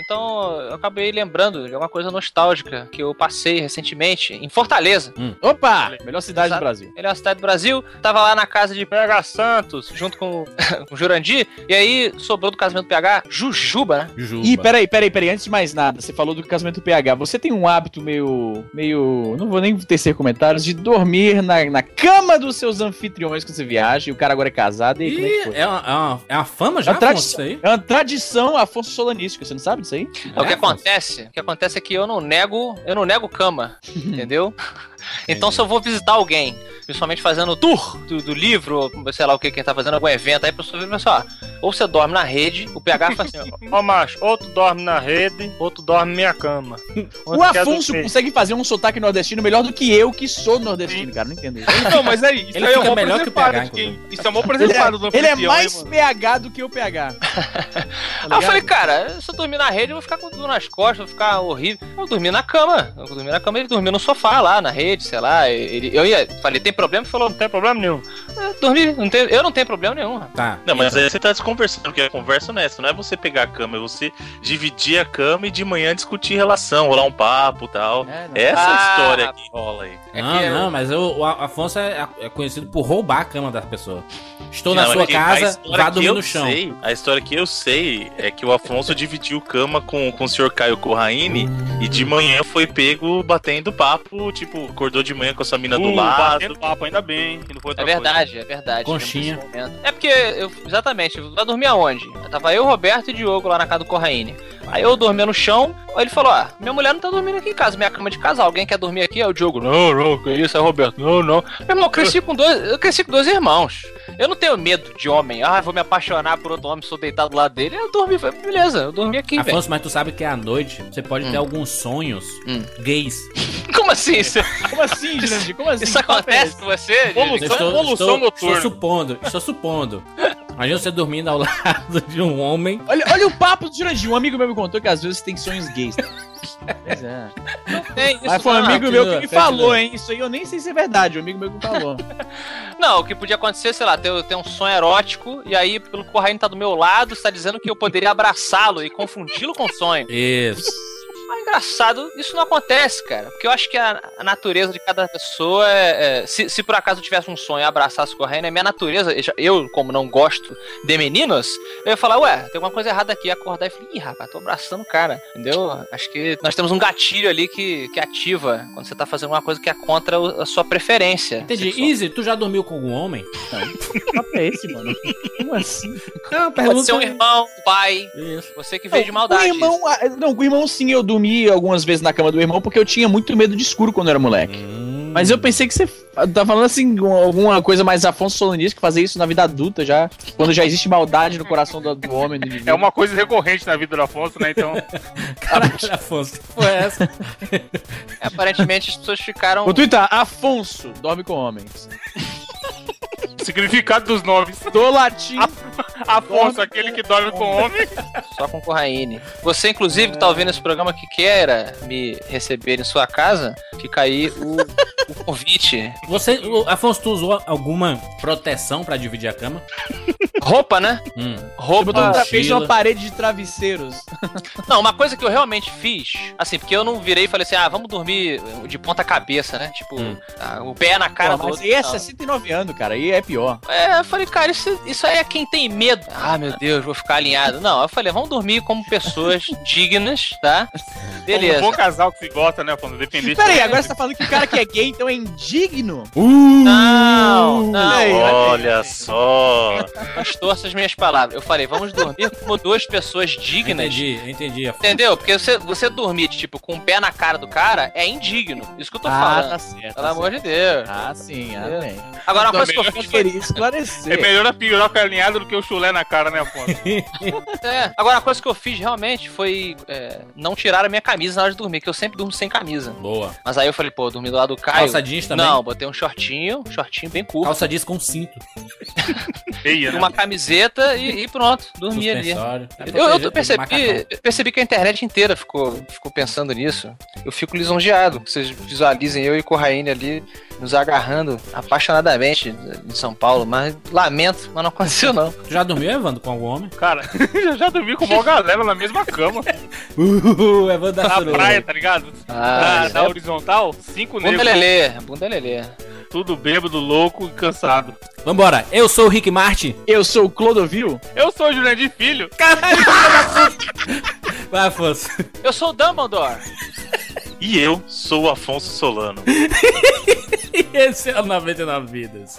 Então eu acabei lembrando de alguma coisa nostálgica que eu passei recentemente em Fortaleza. Hum. Opa! Melhor cidade Exato. do Brasil. Ele é uma cidade do Brasil, tava lá na casa de PH Santos, junto com, com o Jurandir, e aí sobrou do casamento do PH Jujuba, né? Jujuba. Ih, peraí, peraí, peraí. Antes de mais nada, você falou do casamento PH. Você tem um hábito meio. meio. não vou nem tecer comentários, de dormir na, na cama dos seus anfitriões quando você viaja e o cara agora é casado. E como é que Ih, foi? é uma, é, uma, é uma fama É já, uma Afonso, tradição, isso aí? é uma tradição Afonso Solanística, você não sabe disso aí? o que É, acontece, o que acontece é que eu não nego, eu não nego cama, entendeu? Então se eu vou visitar alguém, principalmente fazendo o tour do, do livro, sei lá o que, quem tá fazendo algum evento, aí a pessoa vira assim, ó, ou você dorme na rede, o PH fala assim, ó, Ó, macho, ou tu dorme na rede, ou tu dorme na minha cama. O Afonso consegue fazer um sotaque nordestino melhor do que eu, que sou nordestino, cara. Não entendo isso. Não, mas aí, isso Ele aí é fica melhor que o PH, de quem-. Isso é um Ele preservado do é, ele é anfitrião, mais? PH do que o PH. Tá Aí eu falei, cara, se eu dormir na rede, eu vou ficar com dor nas costas, vou ficar horrível. Eu dormi na cama. Eu dormi na cama, ele dormiu no sofá lá, na rede, sei lá. Ele, eu ia, falei, tem problema? Ele falou, Não tem problema nenhum. "É, dormi, não tem, eu não tenho problema nenhum. Tá. Não, mas aí você tá desconversando, porque a conversa não é essa, não é você pegar a cama, é você dividir a cama e de manhã discutir relação, rolar um papo e tal. É, não. Essa Ah, história que rola aí. É não, que eu- não, mas eu- o Afonso é, é conhecido por roubar a cama das pessoas. Estou na Não, sua é casa, vá dormir eu no chão. Sei, a história que eu sei é que o Afonso dividiu cama com, com o senhor Caio Corraine e de manhã foi pego batendo papo, tipo, acordou de manhã com a sua mina do Uh, lado. batendo papo, ainda bem. Que não foi outra É verdade, é verdade. Conchinha. É porque, eu, exatamente, vai dormir aonde? Tava eu, Roberto e Diogo lá na casa do Corraine. Aí eu dormia no chão, aí ele falou: Ah, minha mulher não tá dormindo aqui em casa, minha cama é de casal. Alguém quer dormir aqui? Aí o Diogo, não, não, que isso? O Roberto, não, não. Meu irmão, eu cresci com dois, eu cresci com dois irmãos. Eu não tenho medo de homem. Ah, vou me apaixonar por outro homem, sou deitado do lado dele. Eu dormi, falei, beleza, eu dormi aqui. Afonso, mas tu sabe que à noite você pode ter alguns sonhos Hum. gays. Como assim? Isso, Como assim, Jurandir? Como assim? isso acontece com você? Evolução, Diego? estou, evolução estou, noturna. estou supondo, estou supondo. Imagina você dormindo ao lado de um homem. Olha, olha o papo do Jurandir. Um amigo meu me contou que às vezes tem sonhos gays. Pois é. Tem isso, Mas foi um não. amigo meu que me continua, falou, continua. hein? Isso aí eu nem sei se é verdade. Um amigo meu que me falou. Não, o que podia acontecer, sei lá, ter, ter um sonho erótico e aí, pelo Corraine tá do meu lado, está dizendo que eu poderia abraçá-lo e confundi-lo com o sonho. Isso. Mas engraçado, isso não acontece, cara. Porque eu acho que a, a natureza de cada pessoa é. é- se, se por acaso eu tivesse um sonho e abraçasse o Corraine, a minha natureza, eu como não gosto de meninos, eu ia falar, ué, tem alguma coisa errada aqui. Acordar e falar, ih, rapaz, tô abraçando o cara. Entendeu? Acho que nós temos um gatilho ali que, que ativa quando você tá fazendo uma coisa que é contra a sua preferência. Entendi. sexual. Easy, tu já dormiu com algum homem? Que papo é esse, mano? Como assim? Não, Pode ser um irmão, um pai, Isso. você que veio de O maldade. irmão, ah, não, com o irmão sim, eu dormi algumas vezes na cama do irmão porque eu tinha muito medo de escuro quando eu era moleque. Hum. Mas eu pensei que você tá falando assim, um- alguma coisa mais Afonso Solanista que fazer isso na vida adulta já, quando já existe maldade no coração do, do homem, do. É uma coisa recorrente na vida do Afonso, né? Então, Caralho, Afonso, que foi essa? É, aparentemente as pessoas ficaram. O Twitter, Afonso, dorme com homens. Significado dos nomes. Do latim, Afonso, aquele que dorme com homem. Só com Corraine. Você, inclusive, que tá ouvindo esse programa que queira me receber em sua casa, fica aí o, o convite. Você, o- Afonso, tu usou alguma proteção pra dividir a cama? Roupa, né? Hum. Roupa. vez mochila. uma parede de travesseiros. Não, uma coisa que eu realmente fiz, assim, porque eu não virei e falei assim, ah, vamos dormir de ponta cabeça, né? Tipo, Hum. ah, o pé na cara Pô, do mas outro. aí é Não. 69 anos, cara, aí é pior. É, eu falei, cara, isso, isso aí é quem tem medo. Ah, meu Deus, vou ficar alinhado. Não, eu falei, vamos dormir como pessoas dignas, tá? Um Beleza. bom casal que se gosta, né, Afonso? Dependente. Peraí, agora você tá falando que o cara que é gay, então é indigno? Não, não. Aí, Olha só. Distorça as minhas palavras. Eu falei, vamos dormir como duas pessoas dignas. Entendi, entendi. Entendeu? Porque você, você dormir, tipo, com o pé na cara do cara é indigno. Isso que eu tô Ah, falando. tá certo. Pelo amor de Deus. Ah, sim, ah, bem. Agora, uma coisa que eu fiz foi. Queria esclarecer. É melhor a piroca alinhada do que o chulé na cara, né, Afonso? É, agora, uma coisa que eu fiz realmente foi é, não tirar a minha camisa na hora de dormir, que eu sempre durmo sem camisa. Boa. Mas aí eu falei, pô, dormi do lado do Caio. Calça jeans também? Não, botei um shortinho, um shortinho bem curto, Calça jeans com cinto. Feia, né? uma camiseta e, e pronto, dormi ali. É Eu, eu percebi, percebi que a internet inteira ficou, ficou pensando nisso. Eu fico lisonjeado. Vocês visualizem eu e Corraine ali nos agarrando apaixonadamente em São Paulo, mas lamento, mas não aconteceu não. Já dormiu, Evandro, com algum homem? Cara, eu já dormi com uma galera na mesma cama. Uh, Evandro da Na Suruba. praia, tá ligado? Ah, na, na horizontal, cinco Bunda negros, lelê, bunda lelê. tudo bêbado, louco e cansado. Vambora, eu sou o Rick Martin. Eu sou o Clodovil. Eu sou o Jurandir Filho. Caralho. Vai, Afonso. Eu sou o Dumbledore. E eu sou o Afonso Solano. E esse é o 99 Vidas.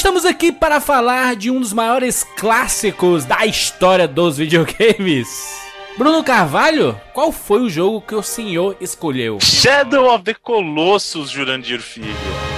Estamos aqui para falar de um dos maiores clássicos da história dos videogames. Bruno Carvalho, qual foi o jogo que o senhor escolheu? Shadow of the Colossus, Jurandir Filho.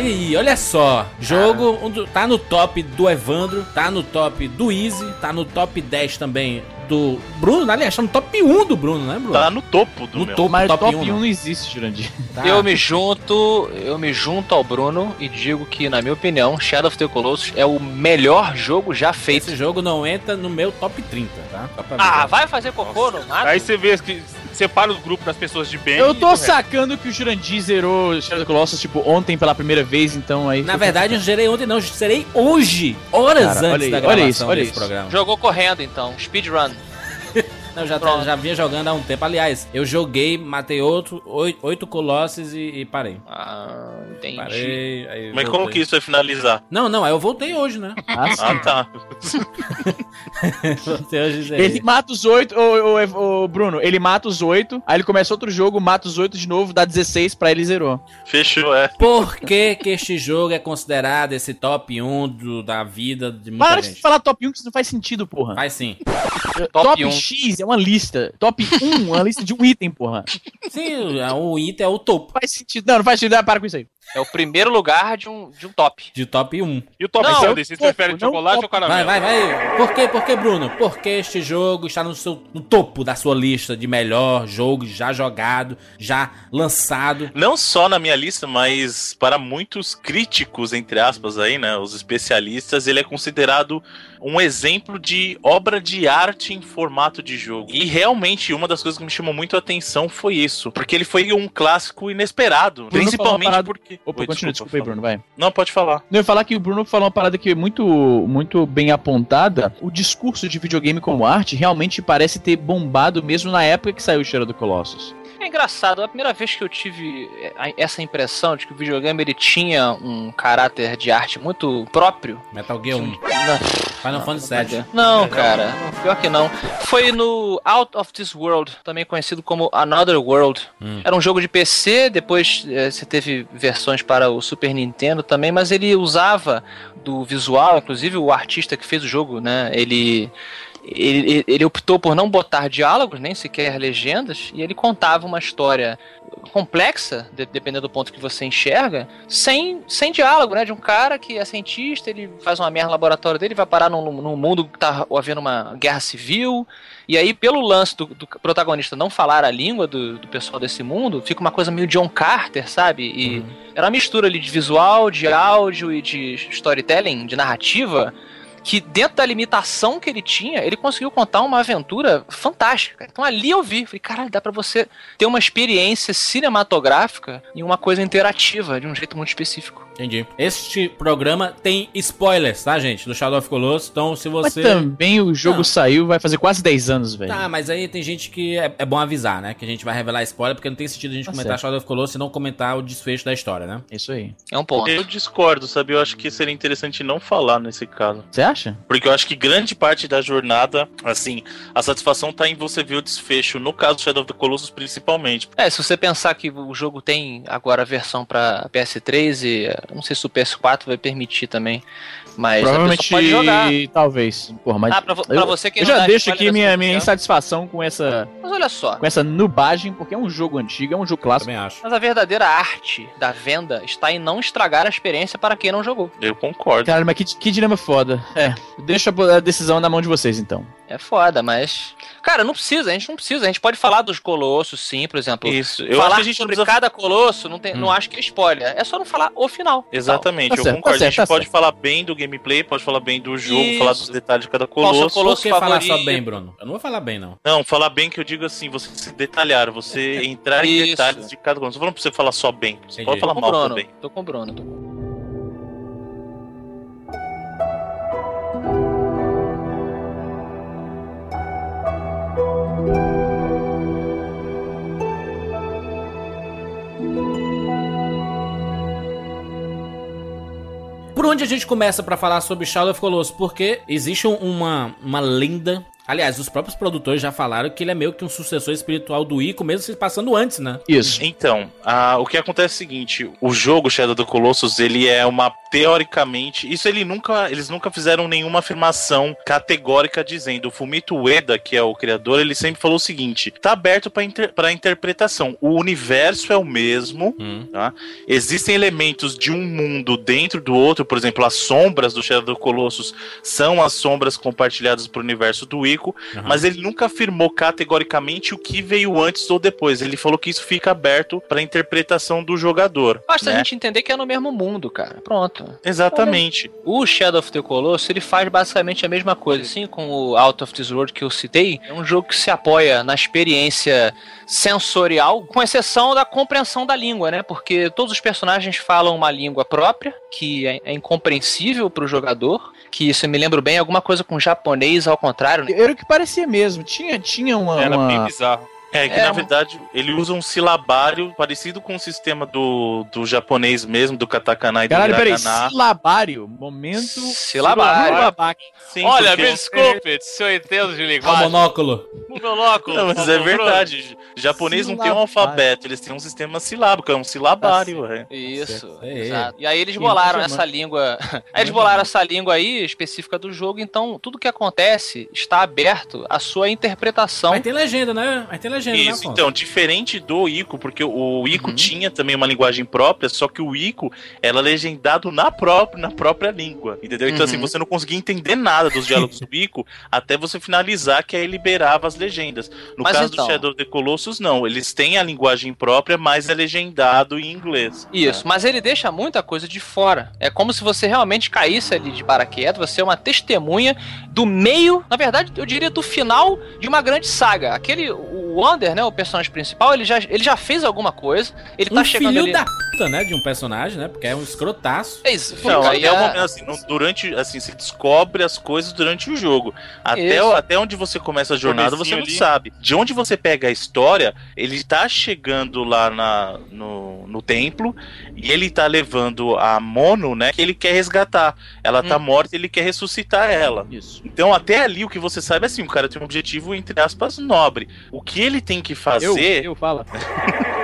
Olha aí, olha só. Jogo do- tá no top do Evandro, tá no top do Easy, tá no top 10 também do Bruno. Aliás, tá no top 1 do Bruno, né, Bruno? Tá no topo do No meu. topo. Mas Top top, 1 1 não. não existe, Jurandir. Tá. Eu me junto, eu me junto ao Bruno e digo que, na minha opinião, Shadow of the Colossus é o melhor jogo já feito. Esse jogo não entra no meu top 30, tá? Ah, vai fazer cocô no mato? Aí você vê que separa os grupos das pessoas de bem. Eu tô do resto. sacando que o Jurandir zerou Shadow Colossus, tipo, ontem pela primeira vez, então aí... Na verdade, eu não gerei ontem, não. Eu gerei hoje. Horas Cara, antes olha aí, da olha gravação isso, olha desse isso. programa. Jogou correndo, então. Speedrun. Não, eu já, Pronto. já vinha jogando há um tempo. Aliás, eu joguei, matei outro, oito, oito colossos e, e parei. Ah, Entendi. Parei, aí Mas voltei. como que isso vai finalizar? Não, não, aí eu voltei hoje, né? Ah, sim. Ah, tá. voltei hoje. Ele mata os oito, ô, ô, ô, Bruno, ele mata os oito, aí ele começa outro jogo, mata os oito de novo, dá 16 pra ele e zerou. Fechou, é. Por que, que este jogo é considerado esse top 1 do- da vida de muita Para de gente? falar top 1 que isso não faz sentido, porra. Faz sim. Top, Top 1. X é uma lista. Top 1 é uma lista de um item, porra. Sim, o item é o topo Não faz sentido. Não, não faz sentido. Ah, para com isso aí. É o primeiro lugar de um, de um top. de top 1. E o top Não, Zelda, vocês topo, preferem não chocolate topo. ou caramelo? Vai, vai, vai. Por quê? Por que, Bruno? Porque este jogo está no, seu, no topo da sua lista de melhor jogo já jogado, já lançado. Não só na minha lista, mas para muitos críticos, entre aspas, aí, né? Os especialistas, ele é considerado um exemplo de obra de arte em formato de jogo. E realmente, uma das coisas que me chamou muito a atenção foi isso. Porque ele foi um clássico inesperado. uma principalmente porque. Opa, Oi, continua, desculpa aí, fala. Bruno, vai. Não, pode falar. Não, eu ia falar que o Bruno falou uma parada que é muito, muito bem apontada. O discurso de videogame como arte realmente parece ter bombado mesmo na época que saiu o Shadow do Colossus. É engraçado, a primeira vez que eu tive a- essa impressão de que o videogame ele tinha um caráter de arte muito próprio. Metal Gear 1. Não, Final Fantasy VII. Não, cara, pior que não. Foi no Out of This World, também conhecido como Another World. Hum. Era um jogo de PC, depois eh, você teve versões para o Super Nintendo também, mas ele usava do visual, inclusive o artista que fez o jogo, né? Ele. Ele, ele optou por não botar diálogos, nem sequer legendas, e ele contava uma história complexa, de- dependendo do ponto que você enxerga, sem, sem diálogo, né? De um cara que é cientista, ele faz uma merda no laboratório dele, vai parar num, num mundo que tá havendo uma guerra civil, e aí, pelo lance do, do protagonista não falar a língua do, do pessoal desse mundo, fica uma coisa meio John Carter, sabe? E era uma mistura ali de visual, de áudio e de storytelling, de narrativa, que dentro da limitação que ele tinha, ele conseguiu contar uma aventura fantástica. Então ali eu vi, falei, caralho, dá pra você ter uma experiência cinematográfica e uma coisa interativa, de um jeito muito específico. Entendi. Este programa tem spoilers, tá, gente? Do Shadow of Colossus. Então, se Mas você. também o jogo Não. saiu, vai fazer quase 10 anos, velho. Tá, mas aí tem gente que é, é bom avisar, né? Que a gente vai revelar spoiler, porque não tem sentido a gente Tá comentar certo. Shadow of Colossus e não comentar o desfecho da história, né? Isso aí. É um ponto. Eu discordo, sabe? Eu acho que seria interessante não falar nesse caso. Você acha? Porque eu acho que grande parte da jornada, assim, a satisfação tá em você ver o desfecho, no caso do Shadow of the Colossus, principalmente. É, se você pensar que o jogo tem agora a versão pra PS3 e não sei se o PS4 vai permitir também, mas Provavelmente, pode jogar. talvez. Porra, mas Ah, pra, pra eu- você que eu já deixo aqui minha, minha insatisfação com essa, Mas olha só, com essa nubagem, porque é um jogo antigo, é um jogo clássico. Também acho. mas a verdadeira arte da venda está em não estragar a experiência para quem não jogou. Eu concordo. Caralho, mas que, que dilema foda. É, deixa a decisão na mão de vocês, então. É foda, mas. Cara, não precisa, a gente não precisa. A gente pode falar dos colossos, sim, por exemplo. Isso. Eu falar acho que a gente não sobre precisa cada colosso, não, tem, Hum. não acho que é spoiler. É só não falar o final. Exatamente, Tá eu certo, concordo. tá a gente certo, tá pode certo. falar bem do gameplay, pode falar bem do jogo, Isso. falar dos detalhes de cada Qual o seu colosso. colosso Por que falar só bem, Bruno? Eu não vou falar bem, não. Não, falar bem que eu digo assim, você se detalhar, você entrar em detalhes de cada colosso. Não tô falando pra você falar só bem, você Entendi. pode falar o mal Bruno. também. Tô com o Bruno. Tô com... Por onde a gente começa pra falar sobre Shadow of Colossus? Porque existe um- uma, uma lenda. Aliás, os próprios produtores já falaram que ele é meio que um sucessor espiritual do Ico, mesmo se passando antes, né? Isso. Então, ah, o que acontece é o seguinte: o jogo Shadow of the Colossus, ele é uma teoricamente, isso ele nunca, eles nunca fizeram nenhuma afirmação categórica dizendo. O Fumito Ueda, que é o criador, ele sempre falou o seguinte: tá aberto para inter, pra interpretação. O universo é o mesmo, Hum. existem elementos de um mundo dentro do outro, por exemplo, as sombras do Shadow Colossus são as sombras compartilhadas pro universo do Ico, Aham. mas ele nunca afirmou categoricamente o que veio antes ou depois. Ele falou que isso fica aberto para interpretação do jogador. Basta a né? gente entender que é no mesmo mundo, cara. Pronto. Exatamente. O Shadow of the Colossus, ele faz basicamente a mesma coisa. Assim como o Out of This World que eu citei, é um jogo que se apoia na experiência sensorial, com exceção da compreensão da língua, né? Porque todos os personagens falam uma língua própria, que é, é incompreensível para o jogador, que isso eu me lembro bem, alguma coisa com japonês ao contrário, né? Era o que parecia mesmo. Tinha, tinha uma. Era uma- bem bizarro. É que É, na verdade ele usa um silabário parecido com o sistema do, do japonês mesmo, do katakana e do Caralho, peraí, hiragana. silabário, momento... Silabário. babaca. Sim, Olha, porque- me desculpe se eu entendo de Ó, o linguagem. monóculo. O monóculo. Não, mas por é verdade. Japonês não tem um Silabário. alfabeto, eles têm um sistema silábico, é um silabário. é. Isso, É. exato. E aí eles bolaram essa língua. aí eles bolaram essa língua aí específica do jogo, então tudo que acontece está aberto à sua interpretação. Mas tem legenda, né? Mas tem legenda, né, Isso, Afonso? então, diferente do Ico, porque o Ico Uhum. tinha também uma linguagem própria, só que o Ico era legendado na própria, na própria língua, entendeu? Então, Uhum. assim, você não conseguia entender nada dos diálogos do Ico até você finalizar, que aí liberava as legendas. No Mas caso então- do Shadow of the Colossus, não. Eles têm a linguagem própria, mas é legendado em inglês. Isso, mas ele deixa muita coisa de fora. É como se você realmente caísse ali de paraquedas, você é uma testemunha do meio, na verdade, eu diria do final de uma grande saga. Aquele, o Wander, né, o personagem principal, ele já, ele já fez alguma coisa, ele tá um chegando filho ali... da puta, né? De um personagem, né? Porque é um escrotaço. É isso, Não, até aí a- momento, assim, não- durante, assim, você descobre as coisas durante o jogo. Até, o- até onde você começa a jornada, você não ali. sabe. De onde você pega a história, ele tá chegando lá na, no, no templo e ele tá levando a Mono, né, que ele quer resgatar. Ela tá Hum. morta e ele quer ressuscitar ela. Isso. Então, até ali, o que você sabe é assim, o cara tem um objetivo, entre aspas, nobre. O que ele tem que Eu, fazer eu falo.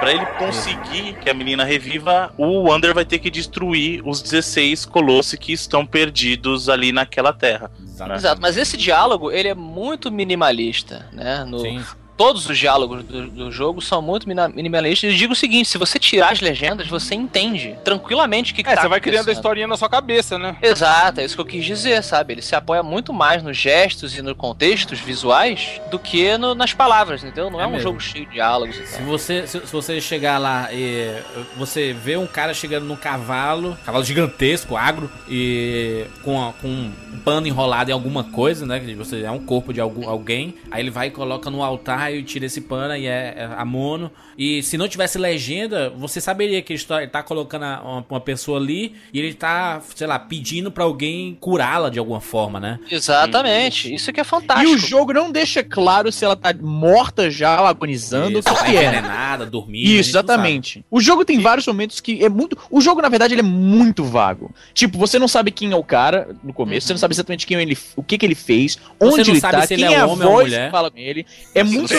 Pra ele conseguir que a menina reviva, o Wander vai ter que destruir os 16 colossos que estão perdidos ali naquela terra. Exato. Exato, mas esse diálogo, ele é muito minimalista, né? No, Sim. Todos os diálogos do, do jogo são muito minimalistas. E digo o seguinte: se você tirar as legendas, você entende tranquilamente o que, que É, tá você vai criando a historinha na sua cabeça, né? Exato, é isso que eu quis dizer, sabe? Ele se apoia muito mais nos gestos e nos contextos visuais do que no- nas palavras, entendeu? Não é, É um mesmo. jogo cheio de diálogos e Se tal. você, se, se você chegar lá e você vê um cara chegando num cavalo, cavalo gigantesco, agro, e com, com um pano enrolado em alguma coisa, né? Que você é um corpo de algum, alguém, aí ele vai e coloca no altar e tira esse pano e é, é a mono. E se não tivesse legenda, você saberia que ele tá colocando a- uma, uma pessoa ali e ele tá, sei lá, pedindo pra alguém curá-la de alguma forma, né? Exatamente, isso que é E fantástico. o jogo não deixa claro se ela tá morta já, ou agonizando, Isso, o que, tá que é. envenenada, dormindo. Isso, exatamente. O jogo tem vários momentos que é muito. O jogo, na verdade, ele é muito vago. Tipo, você não sabe quem é o cara no começo, você não sabe exatamente quem ele, o que, que ele fez, onde não ele sabe tá, se quem ele é é a homem ou voz mulher. que fala com ele. É muito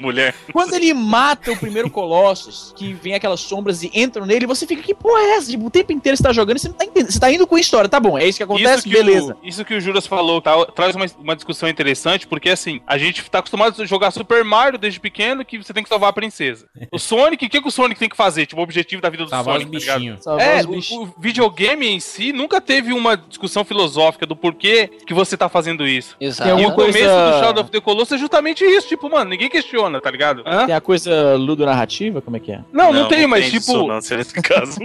Mulher. Quando ele mata o primeiro Colossus, que vem aquelas sombras e entram nele, você fica, que porra é essa? Tipo, o tempo inteiro você tá jogando e você não tá entendendo. Você tá indo com a história, tá bom, é isso que acontece, isso que beleza. O, isso que o Juras falou tá, traz uma, uma discussão interessante, porque assim, a gente tá acostumado a jogar Super Mario desde pequeno que você tem que salvar a princesa. O Sonic, o que, que o Sonic tem que fazer? Tipo, o objetivo da vida do Salvar os Sonic, tá bichinhos. Salvar É, os o, o videogame em si nunca teve uma discussão filosófica do porquê que você tá fazendo isso. Exato. E o coisa- começo do Shadow of the Colossus é justamente isso, tipo, mano, ninguém questiona, tá ligado? Hã? Tem a coisa ludonarrativa, como é que é? Não, não, tem, mas tipo, dissonância nesse caso.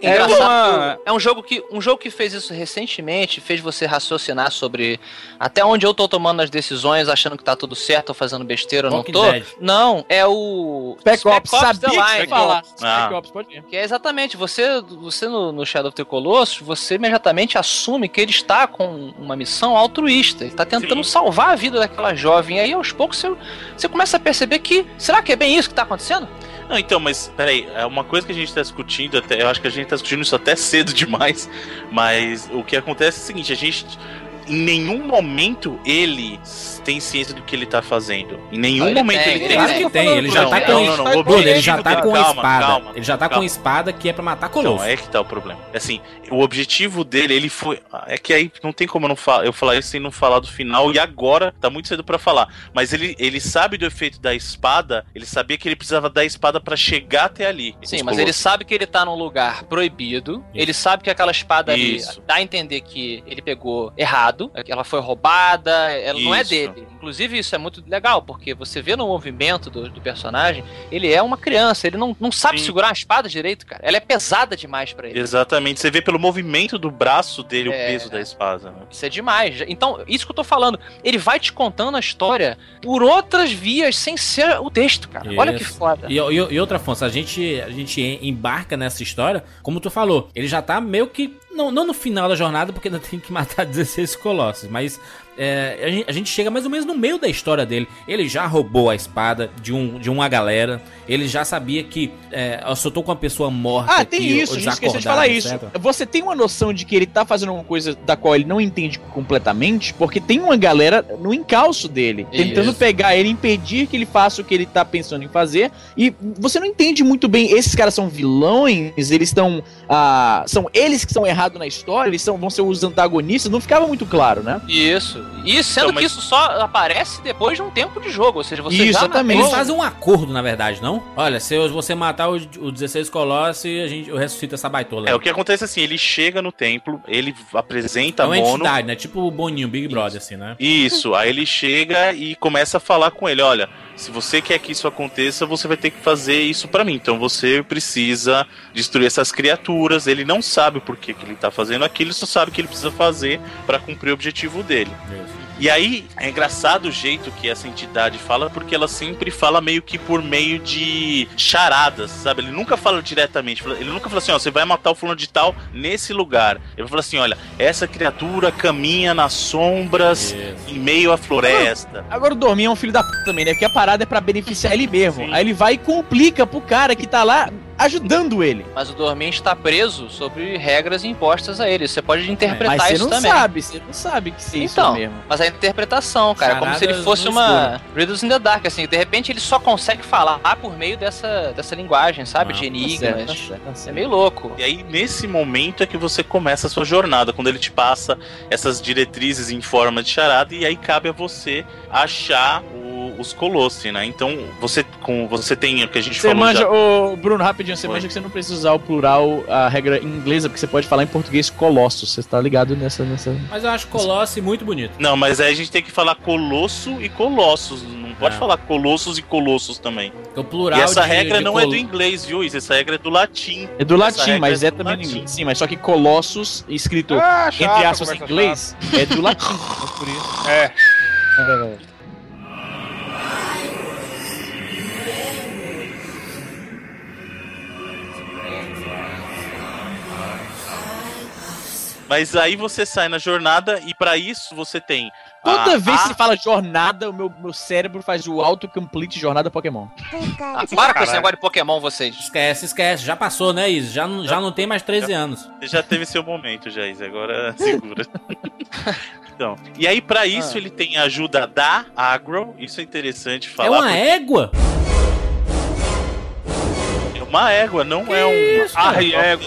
é uma... É um jogo que um jogo que fez isso recentemente, fez você raciocinar sobre até onde eu tô tomando as decisões, achando que tá tudo certo, ou fazendo besteira ou não tô. Dead. Não, é o Spec Ops, sabia que falar. Ah. Spec Ops, pode ir. Que é exatamente, você, você no, no Shadow of the Colossus, você imediatamente assume que ele está com uma missão altruísta. Ele está tentando Sim. salvar a vida daquela jovem. E aí, aos poucos, você, você começa a perceber que. Será que é bem isso que está acontecendo? Não, então, mas peraí, é uma coisa que a gente tá discutindo, até, eu acho que a gente tá discutindo isso até cedo demais, mas o que acontece é o seguinte, a gente. Em nenhum momento ele tem ciência do que ele tá fazendo. Em nenhum ele momento tem, ele tem. Claro que tem, ele já Não, tá não, com. não, não, Bruno, ele objetivo já tá dele- com a calma, espada. calma, ele já tá com a espada que é pra matar Então, Colosso. é que tá o problema. Assim, o objetivo dele, ele foi. É que aí não tem como eu não falar, eu falar isso sem não falar do final, e agora tá muito cedo pra falar. Mas ele, ele sabe do efeito da espada, ele sabia que ele precisava da espada pra chegar até ali. Sim, mas ele sabe que ele tá num lugar proibido. Ele sabe que aquela espada ali Isso. dá a entender que ele pegou errado, que ela foi roubada, ela não é Isso. dele. Inclusive, isso é muito legal, porque você vê no movimento do, do personagem, ele é uma criança, ele não, não sabe Sim. segurar a espada direito, cara. Ela é pesada demais pra ele. Exatamente, você vê pelo movimento do braço dele É. o peso da espada. né? Isso é demais. Então, isso que eu tô falando, ele vai te contando a história por outras vias, sem ser o texto, cara. Olha que Isso. foda. E, e- e outra, Afonso, a gente, a gente embarca nessa história, como tu falou, ele já tá meio que Não, não no final da jornada, porque ainda tem que matar 16 colossos, mas é, a, gente, a gente chega mais ou menos no meio da história dele. Ele já roubou a espada de, um, de uma galera, ele já sabia que é, soltou com uma pessoa morta. Ah, tem que isso, a gente esqueceu de falar isso. Você tem uma noção de que ele tá fazendo uma coisa da qual ele não entende completamente, porque tem uma galera no encalço dele, tentando Isso. pegar ele, impedir que ele faça o que ele tá pensando em fazer, e você não entende muito bem, esses caras são vilões, eles estão, ah, são eles que são errados na história, eles são, vão ser os antagonistas, não ficava muito claro, né? Isso. E sendo Então, mas- que isso só aparece depois de um tempo de jogo. Ou seja, você Isso, já exatamente. Eles fazem um acordo, na verdade, não? Olha, se você matar os, os 16 colossos, a gente, eu ressuscito essa baitola. É, o que acontece assim, ele chega no templo, ele apresenta É uma Mono. entidade, né? Tipo o Boninho, Big Brother, assim, né? Isso, aí ele chega e começa a falar com ele, olha, se você quer que isso aconteça, você vai ter que fazer isso pra mim. Então você precisa destruir essas criaturas. Ele não sabe por que, que ele tá fazendo aquilo, ele só sabe que ele precisa fazer pra cumprir o objetivo dele. Isso. E aí é engraçado o jeito que essa entidade fala, porque ela sempre fala meio que por meio de charadas, sabe? Ele nunca fala diretamente, ele nunca fala assim, ó, você vai matar o fulano de tal nesse lugar. Ele vai falar assim, olha, essa criatura caminha nas sombras Isso. em meio à floresta. Agora o Dorminho é um filho da puta também, né? Porque a parada é pra beneficiar ele mesmo. Sim. Aí ele vai e complica pro cara que tá lá ajudando ele. Mas o dormente está preso sobre regras impostas a ele. Você pode interpretar Mas você isso não também. sabe, você não sabe que se isso Então, mesmo. Mas a interpretação, cara, é como se ele fosse uma Riddles in the Dark, assim, de repente ele só consegue falar por meio dessa, dessa linguagem, sabe? Não, de Tá certo, tá enigmas. certo, tá certo. É meio louco. E aí, nesse momento é que você começa a sua jornada, quando ele te passa essas diretrizes em forma de charada, e aí cabe a você achar o- os colossi, né? Então, você, com, você tem o que a gente Você falou manja, já. ô, Bruno, rapidinho, você Oi. manja que você não precisa usar o plural, a regra inglesa, porque você pode falar em português colossos. Você tá ligado nessa. nessa... Mas eu acho Colossi muito bonito. Não, mas aí a gente tem que falar colosso e colossos. Não pode É. falar colossos e colossos também. O plural e essa de- regra de não é do inglês, viu? Isso, essa regra é do latim. É do Essa latim, regra mas é é do também no latim. inglês. Sim, mas só que colossos, escrito Ah, entre chata, aspas em inglês, é do latim. por isso. chata. É. É. Mas aí você sai na jornada e pra isso você tem. Toda a- vez a- que se fala jornada, o meu, meu cérebro faz o autocomplete jornada Pokémon. Ah, para com esse negócio de Pokémon, vocês. Esquece, esquece. Já passou, né, Isa? Já, não- já não tem mais 13 anos. Já teve seu momento, Jair. Agora segura. então, e aí pra isso Ah. ele tem a ajuda da Agro. Isso é interessante É falar. uma égua? porque é uma égua, não é um. isso, Ah, cara?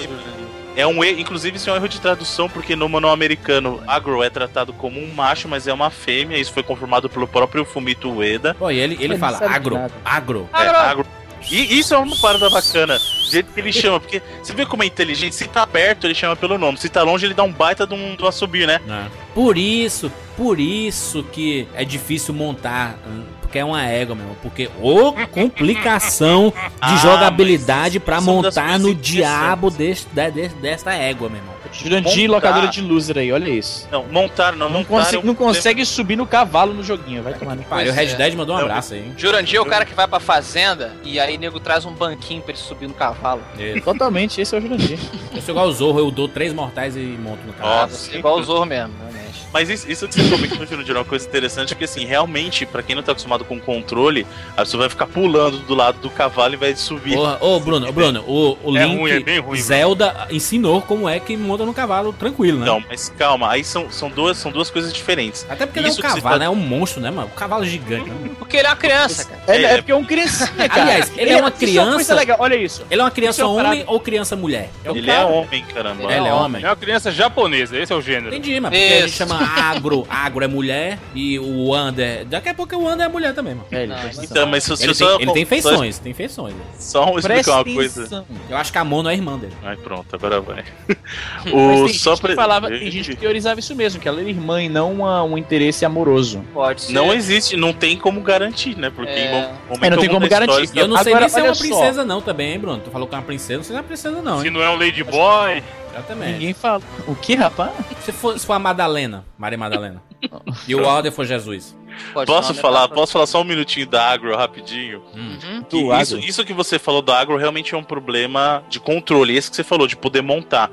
É. É um erro, inclusive isso é um erro de tradução, porque no manual americano agro é tratado como um macho, mas é uma fêmea. Isso foi confirmado pelo próprio Fumito Ueda. Pô, e ele, ele fala agro, agro. É, agro. E isso é uma parada bacana, do jeito que ele chama, porque você vê como é inteligente, se tá perto ele chama pelo nome, se tá longe ele dá um baita de um, de um assobio, né? né? Por isso, por isso que é difícil montar, hum, porque é uma égua mesmo. Porque ô complicação de Ah, jogabilidade são das montar no diabo deste, de, de- desta égua, meu irmão. Jurandir, locadora de loser aí, olha isso. Não, montar não, Não, montar consegue, é um não consegue subir no cavalo no joguinho, vai tomar no. Pai, o Red é. Dead mandou um Não, abraço aí, hein? Jurandir é o cara que vai pra fazenda e aí nego traz um banquinho pra ele subir no cavalo. Isso. Totalmente, esse é o Jurandir. Eu sou igual o Zorro, eu dou três mortais e monto no Ah, você é igual o Zorro mesmo, realmente. Mas isso, isso que você comentou, Jurandir, é uma coisa interessante, porque assim, realmente, pra quem não tá acostumado com controle, a pessoa vai ficar pulando do lado do cavalo e vai subir. Porra, Ô, Bruno, ô, Bruno, o, o É Link ruim, é bem ruim, Zelda ensinou como é que monta no cavalo tranquilo, né? Não, mas calma, aí são, são, duas, são duas coisas diferentes. Até porque não é um Isso cavalo, tá- né? É um monstro, né, mano? Um cavalo gigante, né? Porque ele é uma criança, cara. É, É, é porque é um criancinha, cara. Aliás, ele é uma isso coisa criança- legal, olha isso. Ele é uma criança Isso é uma homem ou criança mulher? É o Ele cara. é homem, caramba. Ele é homem. É uma criança japonesa, esse é o gênero. Entendi, mas porque a gente Isso. chama agro, agro é mulher e o Wander. Daqui a pouco o Wander é mulher também, mano. É, ele, Não, presta Então, mas se Ele, só, tem, ele tem só- feições, tem feições. Só, atenção. explicar uma coisa. Eu acho que a Mono é a irmã dele. Ai, pronto, agora vai. Mas o tem, só gente pra- falava, tem gente que teorizava isso mesmo, que ela era irmã e não uma- um interesse amoroso. Pode ser. Não existe, não tem como garantir, né? Porque É. em bom- momento É, não tem como garantir. história- eu não sei Agora, nem se é uma só. princesa, não, também, hein, Bruno? Tu falou que é uma princesa, não sei se é uma princesa, não, Se hein? não é um Ladyboy, Exatamente. Ninguém fala. O que, rapaz? Se for, se for a Madalena, Maria Madalena. e o Wander for Jesus. Pode Posso falar, metáfora. posso falar só um minutinho da agro rapidinho? Hum. Uhum. Do isso, agro. isso que você falou do agro realmente é um problema de controle, esse que você falou, de poder montar.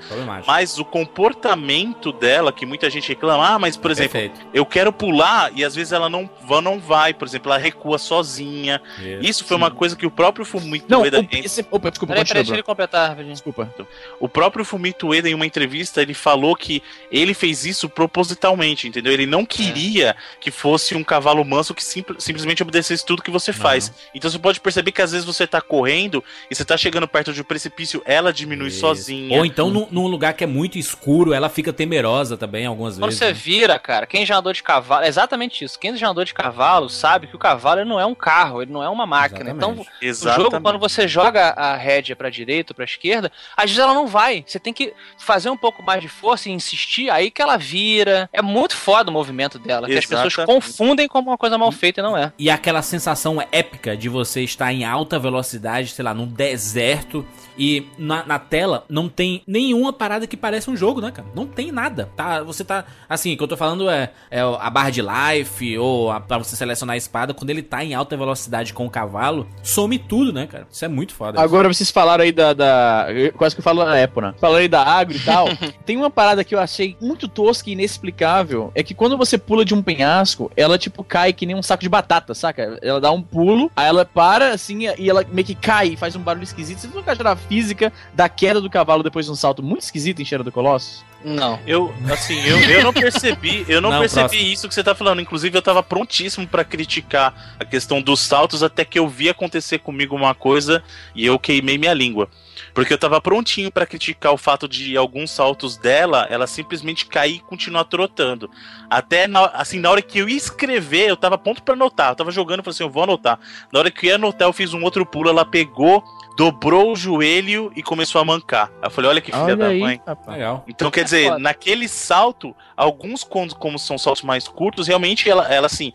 Mas o comportamento dela, que muita gente reclama, ah, mas por exemplo, Perfeito. eu quero pular e às vezes ela não, não vai, por exemplo, ela recua sozinha. Isso foi uma coisa que o próprio Fumito Não, Ueda, o, esse, opa, desculpa, Peraí, peraí, deixa ele completar. Desculpa. o próprio Fumito Ueda em uma entrevista, ele falou que ele fez isso propositalmente, entendeu? Ele não queria que fosse um cavalo manso que simp- simplesmente obedecesse tudo que você faz. Então você pode perceber que às vezes você tá correndo e você tá chegando perto de um precipício, ela diminui Isso. sozinha. Ou então, num, num lugar que é muito escuro, ela fica temerosa também, algumas Quando vezes. você né? vira, cara, quem já andou de cavalo, é exatamente isso. Quem já andou de cavalo sabe que o cavalo ele não é um carro, ele não é uma máquina. Exatamente. Então, Exatamente. O jogo, quando você joga a rédea pra direita ou pra esquerda, às vezes ela não vai. Você tem que fazer um pouco mais de força e insistir, aí que ela vira. É muito foda o movimento dela, que as pessoas Exatamente. Confundem como uma coisa mal feita não é. E aquela sensação épica de você estar em alta velocidade, sei lá, num deserto e na, na tela não tem nenhuma parada que parece um jogo, né, cara? Não tem nada. Tá, você tá. Assim, o que eu tô falando é, é a barra de life ou a, pra você selecionar a espada. Quando ele tá em alta velocidade com o cavalo, some tudo, né, cara? Isso é muito foda. Agora vocês falaram aí da. da eu quase que eu falo na Apple, né? Falaram aí da agro e tal. Tem uma parada que eu achei muito tosca e inexplicável. É que quando você pula de um penhasco, ela tipo cai que nem um saco de batata, saca? Ela dá um pulo, aí ela para assim e ela meio que cai e faz um barulho esquisito. Vocês nunca acharam física da queda do cavalo depois de um salto muito esquisito em Cheira do Colossus? Não. Eu, assim, eu, eu não percebi, eu não, Não, percebi próximo. isso que você tá falando. Inclusive, eu tava prontíssimo pra criticar a questão dos saltos até que eu vi acontecer comigo uma coisa e eu queimei minha língua. Porque eu tava prontinho pra criticar o fato de alguns saltos dela, ela simplesmente cair e continuar trotando. Até na, assim, na hora que eu ia escrever, eu tava pronto pra anotar. Eu tava jogando e falei assim, eu vou anotar. Na hora que eu ia anotar, eu fiz um outro pulo, ela pegou, dobrou o joelho e começou a mancar. Aí eu falei, olha que filha Olha da aí, mãe. Legal. Então, quer É dizer, naquele salto, alguns, como são saltos mais curtos, realmente ela, ela assim,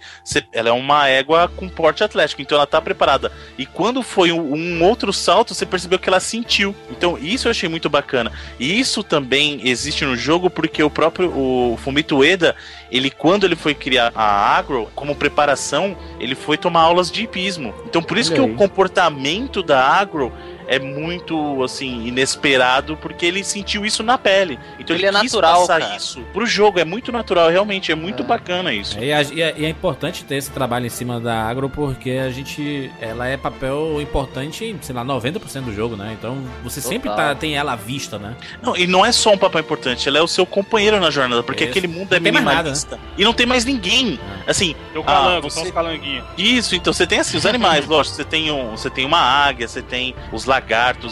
ela é uma égua com porte atlético, então ela tá preparada. E quando foi um, um outro salto, você percebeu que ela sentiu. Então, isso eu achei muito bacana. E isso também existe no jogo porque o próprio o Fumito Ueda, ele quando ele foi criar a Agro, como preparação, ele foi tomar aulas de hipismo. Então, por isso Olha que aí. o comportamento da Agro é muito assim inesperado porque ele sentiu isso na pele. Então Ele ele, é quis natural, passar cara. isso pro jogo, é muito natural, realmente é muito É. bacana isso. É, E, a- e é, e é importante ter esse trabalho em cima da agro porque a gente. Ela é papel importante em, sei lá, 90% do jogo, né? Então você sempre Total. tá, tem ela à vista, né? Não, e não é só um papel importante, ela é o seu companheiro na jornada, porque Isso. aquele mundo é Não tem mais nada, minimalista. E não tem mais ninguém. Assim, Tem o Ah, calango, você- são os calanguinhos. Isso, então você tem assim, os animais, lógico, você tem um, você tem uma águia, você tem os lagartos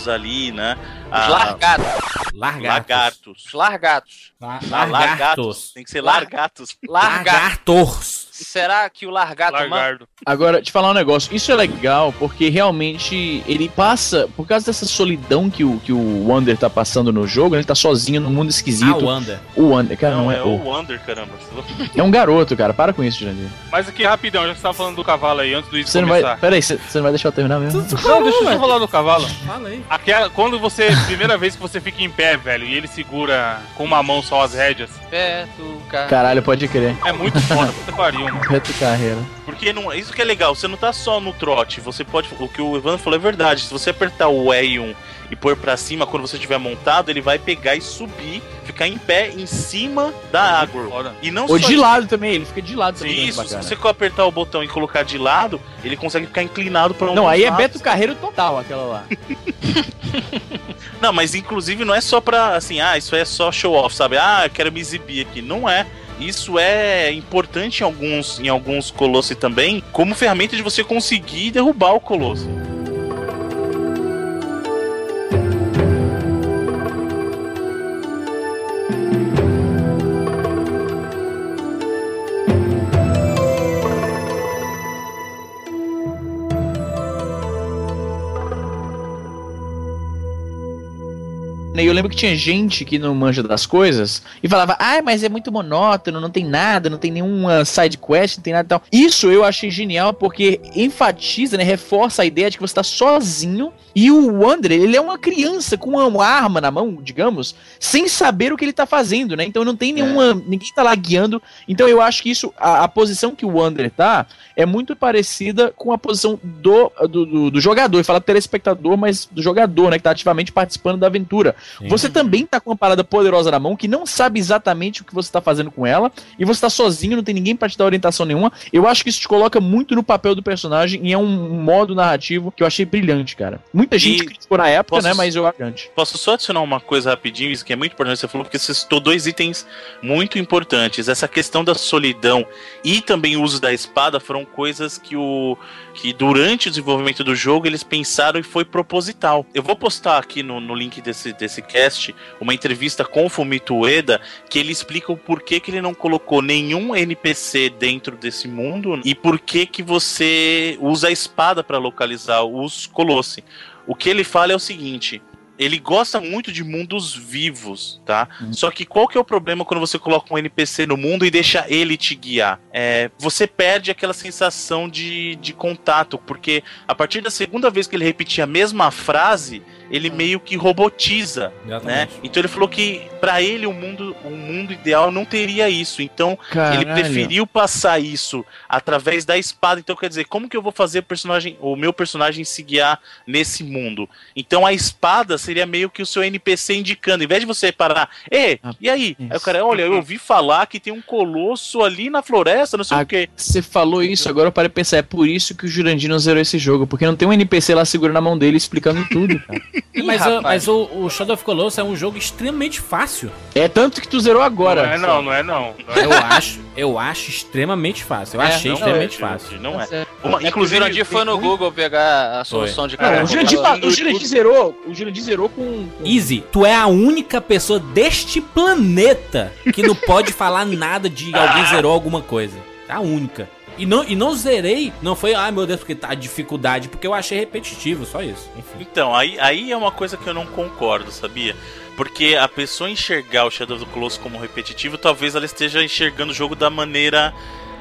ali, né? Os Ah, largatos. Largatos. lagartos. Os largatos. La- Ah, Largatos. Tem que ser Lar- largatos. Largatos. Será que o largato man- Largardo. Agora, te falar um negócio, isso é legal porque realmente ele passa, por causa dessa solidão que o, que o Wander tá passando no jogo, ele tá sozinho num mundo Ah, esquisito. Wander. o Wander, cara, não, Não, é, é o. o Wonder, caramba. É um garoto, cara, para com isso, Jandir. Mas aqui, rapidão, já que você tava falando do cavalo aí, antes do isso Você não vai. começar. Pera aí, você você não vai deixar eu terminar mesmo? Não, deixa eu só falar do cavalo. Fala aí. Aquela, quando você, primeira vez que você fica em pé, velho, e ele segura com uma mão só as rédeas, Perto, cara. Caralho, pode crer. é muito foda, puta que pariu. Reto carreira. Porque não, isso que é legal, você não tá só no trote, você pode. O que o Evandro falou é verdade. Se você apertar o R1 e pôr pra cima, quando você estiver montado, ele vai pegar e subir, ficar em pé em cima da agro. Foda. E não Ou só de lado também, ele fica de lado também. Isso, se você apertar o botão e colocar de lado, ele consegue ficar inclinado para um Não, aí é. Beto Carreiro total, aquela lá. Não, mas inclusive não é só pra, assim, ah, isso é só show off, sabe? Ah, eu quero me exibir aqui. Não é. Isso é importante em alguns, em alguns colossos também, como ferramenta de você conseguir derrubar o colosso. E eu lembro que tinha gente que não manja das coisas e falava, ah, mas é muito monótono, não tem nada, não tem nenhuma side quest, não tem nada e tal. Isso eu achei genial porque enfatiza, né, reforça a ideia de que você tá sozinho e o Wander, ele é uma criança com uma arma na mão, digamos, sem saber o que ele tá fazendo, né? Então não tem nenhuma. Ninguém tá lá guiando. Então eu acho que isso, a, a posição que o Wander tá, é muito parecida com a posição do, do, do, do jogador. Fala telespectador, mas do jogador, né? Que tá ativamente participando da aventura. Você também tá com uma parada poderosa na mão que não sabe exatamente o que você tá fazendo com ela. E você tá sozinho, não tem ninguém pra te dar orientação nenhuma. Eu acho que isso te coloca muito no papel do personagem e é um modo narrativo que eu achei brilhante, cara. Muita gente E criticou na época, posso- né? Mas eu acho. Posso só adicionar uma coisa rapidinho, isso que é muito importante. Você falou porque você citou dois itens muito importantes. Essa questão da solidão e também o uso da espada foram coisas que o que durante o desenvolvimento do jogo eles pensaram e foi proposital. Eu vou postar aqui no, no link desse, desse cast uma entrevista com o Fumito Ueda que ele explica o porquê que ele não colocou nenhum NPC dentro desse mundo e por que que você usa a espada para localizar os Colossi. O que ele fala é o seguinte: ele gosta muito de mundos vivos, tá? Só que qual que é o problema quando você coloca um NPC no mundo e deixa ele te guiar? É, você perde aquela sensação de, de contato, porque a partir da segunda vez que ele repetir a mesma frase, ele meio que robotiza, né? Exatamente. Então ele falou que pra ele o mundo, o mundo ideal não teria isso. Então ele Caralho. preferiu passar isso através da espada. Então, quer dizer, como que eu vou fazer o personagem, o meu personagem se guiar nesse mundo? Então a espada seria meio que o seu NPC indicando, em vez de você parar, Ah, e aí? Aí o cara, olha, eu ouvi falar que tem um colosso ali na floresta, não sei Ah, o quê. Você falou isso, agora eu parei de pensar. É por isso que o Jurandir não zerou esse jogo. Porque não tem um NPC lá segurando a mão dele explicando tudo, cara. Mas, o, mas o, o Shadow of Colossus é um jogo extremamente fácil. É tanto que tu zerou agora. Não é não, não é não. Não é Eu acho, eu acho extremamente fácil. Eu É, achei não extremamente Não é, fácil. Não é. Tá Uma- É que o inclusive, Jurandir foi no Google pegar a solução de Não, cada o Jurandir, um. fa- o Jurandir zerou. O Jurandir zerou com. com- Easy, tu é a única pessoa deste planeta que não pode falar nada de alguém zerou alguma coisa. É a única. E não, e não zerei, não foi, ai meu Deus, porque tá dificuldade, porque eu achei repetitivo, só isso. Enfim. Então, aí, aí é uma coisa que eu não concordo, sabia? Porque a pessoa enxergar o Shadow of the Colossus como repetitivo, talvez ela esteja enxergando o jogo da maneira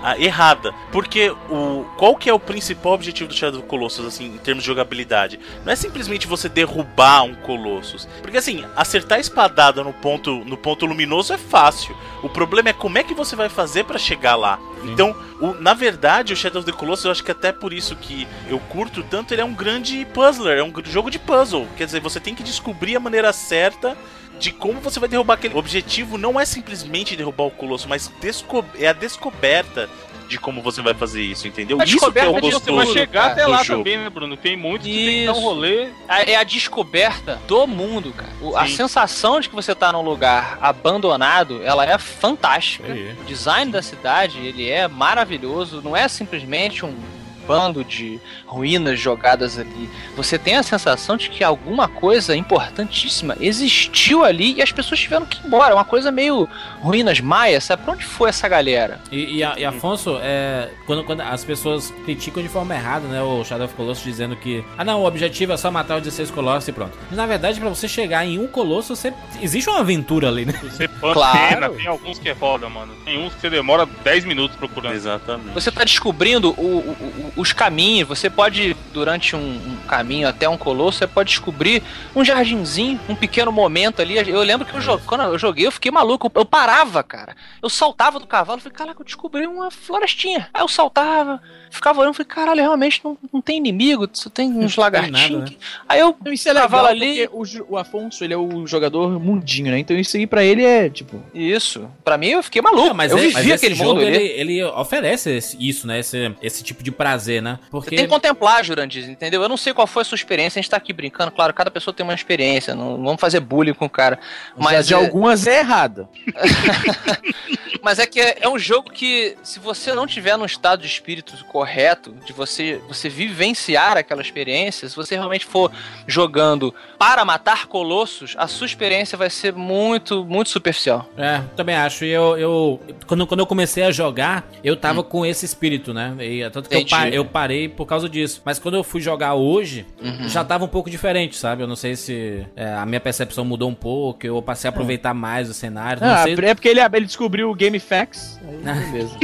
ah, errada. Porque o qual que é o principal objetivo do Shadow of the Colossus, assim, em termos de jogabilidade? Não é simplesmente você derrubar um Colossus. Porque assim, acertar a espadada no ponto, no ponto luminoso é fácil. O problema é como é que você vai fazer pra chegar lá. Então, o- na verdade, o Shadow of the Colossus, eu acho que até por isso que eu curto tanto, ele é um grande puzzler, é um jogo de puzzle. Quer dizer, você tem que descobrir a maneira certa de como você vai derrubar aquele. O objetivo não é simplesmente derrubar o Colosso, mas desco- é a descoberta de como você vai fazer isso, entendeu? A isso que é descoberta o de Você vai gostoso. chegar cara, até lá jogo. também, né, Bruno? Tem muitos que tem que dar um rolê. É a descoberta do mundo, cara. O- a sensação de que você tá num lugar abandonado, ela é fantástica. Aí. O design da cidade, ele é maravilhoso. Não é simplesmente um bando de ruínas jogadas ali. Você tem a sensação de que alguma coisa importantíssima existiu ali e as pessoas tiveram que ir embora. É uma coisa meio ruínas maias, sabe? Pra onde foi essa galera? E, e, a- e Afonso, é, quando, quando as pessoas criticam de forma errada, né, o Shadow of Colossus dizendo que, ah não, o objetivo é só matar os 16 colossos e pronto. Na verdade, pra você chegar em um colosso, você, existe uma aventura ali, né? Você pena, Claro. tem alguns que é foda, mano. Tem uns que você demora 10 minutos procurando. Exatamente. Você tá descobrindo o- o- os caminhos. Você pode, durante um, um caminho até um colosso, você pode descobrir um jardinzinho, um pequeno momento ali. Eu lembro que eu jo- quando eu joguei, eu fiquei maluco. Eu parava, cara. Eu saltava do cavalo. Falei, caraca, eu descobri uma florestinha. Aí eu saltava, ficava olhando. Falei, caralho, realmente não, não tem inimigo, só tem uns lagartinhos. né? Aí eu. Então, Isso é legal ali- o, o Afonso, ele é o jogador mundinho, né? Então isso aí pra ele é, tipo... Isso. Pra mim, eu fiquei maluco. Não, mas eu é- vivi mas esse aquele jogo, mundo ali. ele, ele oferece isso, né? Esse, esse tipo de prazer, né? Você Porque tem que contemplar, Jurandir, entendeu? Eu não sei qual foi a sua experiência, a gente tá aqui brincando, claro, cada pessoa tem uma experiência, não vamos fazer bullying com o cara. Mas Mas de é- algumas é errada. Mas é que é, é um jogo que, se você não tiver num estado de espírito correto, de você, você vivenciar aquela experiência, se você realmente for jogando para matar colossos, a sua experiência vai ser muito, muito superficial. É, também acho. E eu, eu quando, quando eu comecei a jogar, eu tava Hum. com esse espírito, né? E, tanto que eu, Entendi. pa- eu parei por causa disso. Mas quando eu fui jogar hoje, Uhum. já tava um pouco diferente, sabe? Eu não sei se é, a minha percepção mudou um pouco, eu passei a aproveitar mais o cenário. Não Ah, sei. é porque ele, ele descobriu o GameFAQs. Aí, beleza.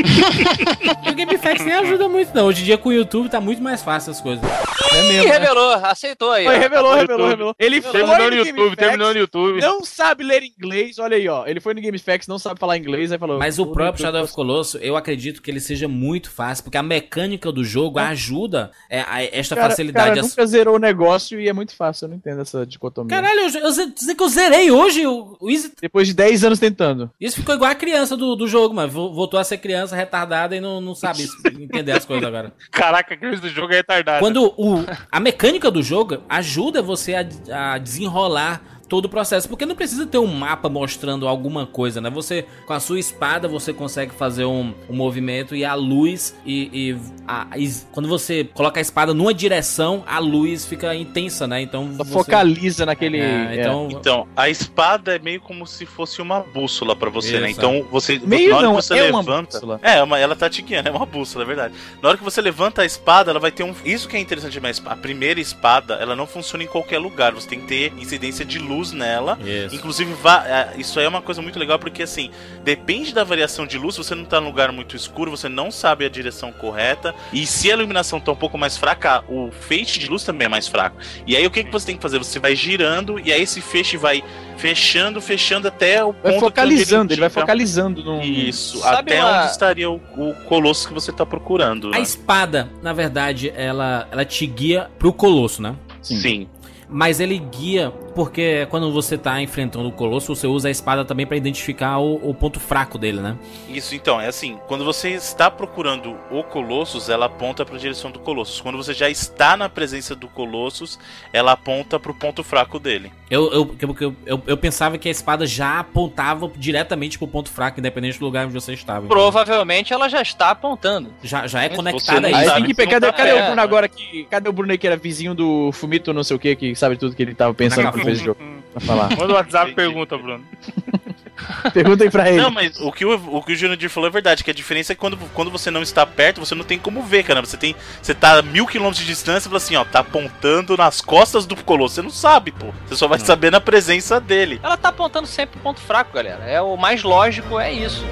O GameFAQs nem ajuda muito, não. Hoje em dia com o YouTube tá muito mais fácil as coisas. é mesmo. né? revelou, aceitou aí. Foi, revelou, no revelou, YouTube. revelou. Ele foi Terminou no no YouTube, terminou no YouTube. Não sabe ler inglês, olha aí, ó. Ele foi no GameFAQs, não sabe falar inglês, aí falou. Mas o "Vou próprio Shadow YouTube". of Colossus, eu acredito que ele seja muito fácil, porque a mecânica do jogo ajuda é, a esta Cara, facilidade. cara nunca zerou o negócio e é muito fácil, eu não entendo essa dicotomia. Caralho, eu, eu que eu zerei hoje. O, o Easy, Depois de 10 anos tentando. isso ficou igual a criança do, do jogo, mano. Vo- Voltou a ser criança retardada e não, não sabe entender as coisas agora. Caraca, a criança do jogo é retardada. Quando o, a mecânica do jogo ajuda você a, a desenrolar todo o processo, porque não precisa ter um mapa mostrando alguma coisa, né? Você, com a sua espada, você consegue fazer um, um movimento e a luz e, e a- quando você coloca a espada numa direção, a luz fica intensa, né? Então você- focaliza naquele. É, é. então, Então, a espada é meio como se fosse uma bússola pra você, né? Então, você. Meio na hora não, que você é uma levanta. bússola. É, uma, ela tá te guiando, é uma bússola, é verdade. Na hora que você levanta a espada, ela vai ter um. Isso que é interessante mais. A primeira espada, ela não funciona em qualquer lugar. Você tem que ter incidência de luz nela. Isso. Inclusive, é, isso aí é uma coisa muito legal porque, assim, depende da variação de luz. Você não tá num lugar muito escuro, você não sabe a direção correta. E se a iluminação tá um pouco mais fraca, o feixe de luz também é mais fraco. E aí, o que, que você tem que fazer? Você vai girando e aí esse feixe vai fechando, fechando até o ponto Vai que focalizando, ele vai indica- focalizando num. Isso, Sabe até uma- onde estaria o, o colosso que você tá procurando. A né? espada, na verdade, ela, ela te guia pro colosso, né? Sim. Sim. Mas ele guia, porque quando você tá enfrentando o colosso, você usa a espada também pra identificar o, o ponto fraco dele, né? Isso, então, é assim, quando você está procurando o Colossus, ela aponta para a direção do Colossus. Quando você já está na presença do Colossus, ela aponta para o ponto fraco dele. Eu, eu, eu, eu, eu, pensava que a espada já apontava diretamente pro ponto fraco, independente do lugar onde você estava. Provavelmente ela já está apontando. Já, já é conectada Aí tem que pegar. Cadê, tá cadê o Bruno agora que. Cadê o Bruno aí que era vizinho do Fumito, não sei o que, que sabe tudo que ele tava pensando quando fez o jogo? Pra falar. Manda o WhatsApp e pergunta, Bruno. Perguntem pra ele. Não, mas o que o, o, que o Jurandir falou é verdade, que a diferença é que quando, quando você não está perto, você não tem como ver, cara. Você tem. Você tá a mil quilômetros de distância e fala assim, ó, tá apontando nas costas do Colosso. Você não sabe, pô. Você só vai saber na presença dele. Ela tá apontando sempre pro ponto fraco, galera. É o mais lógico, é isso.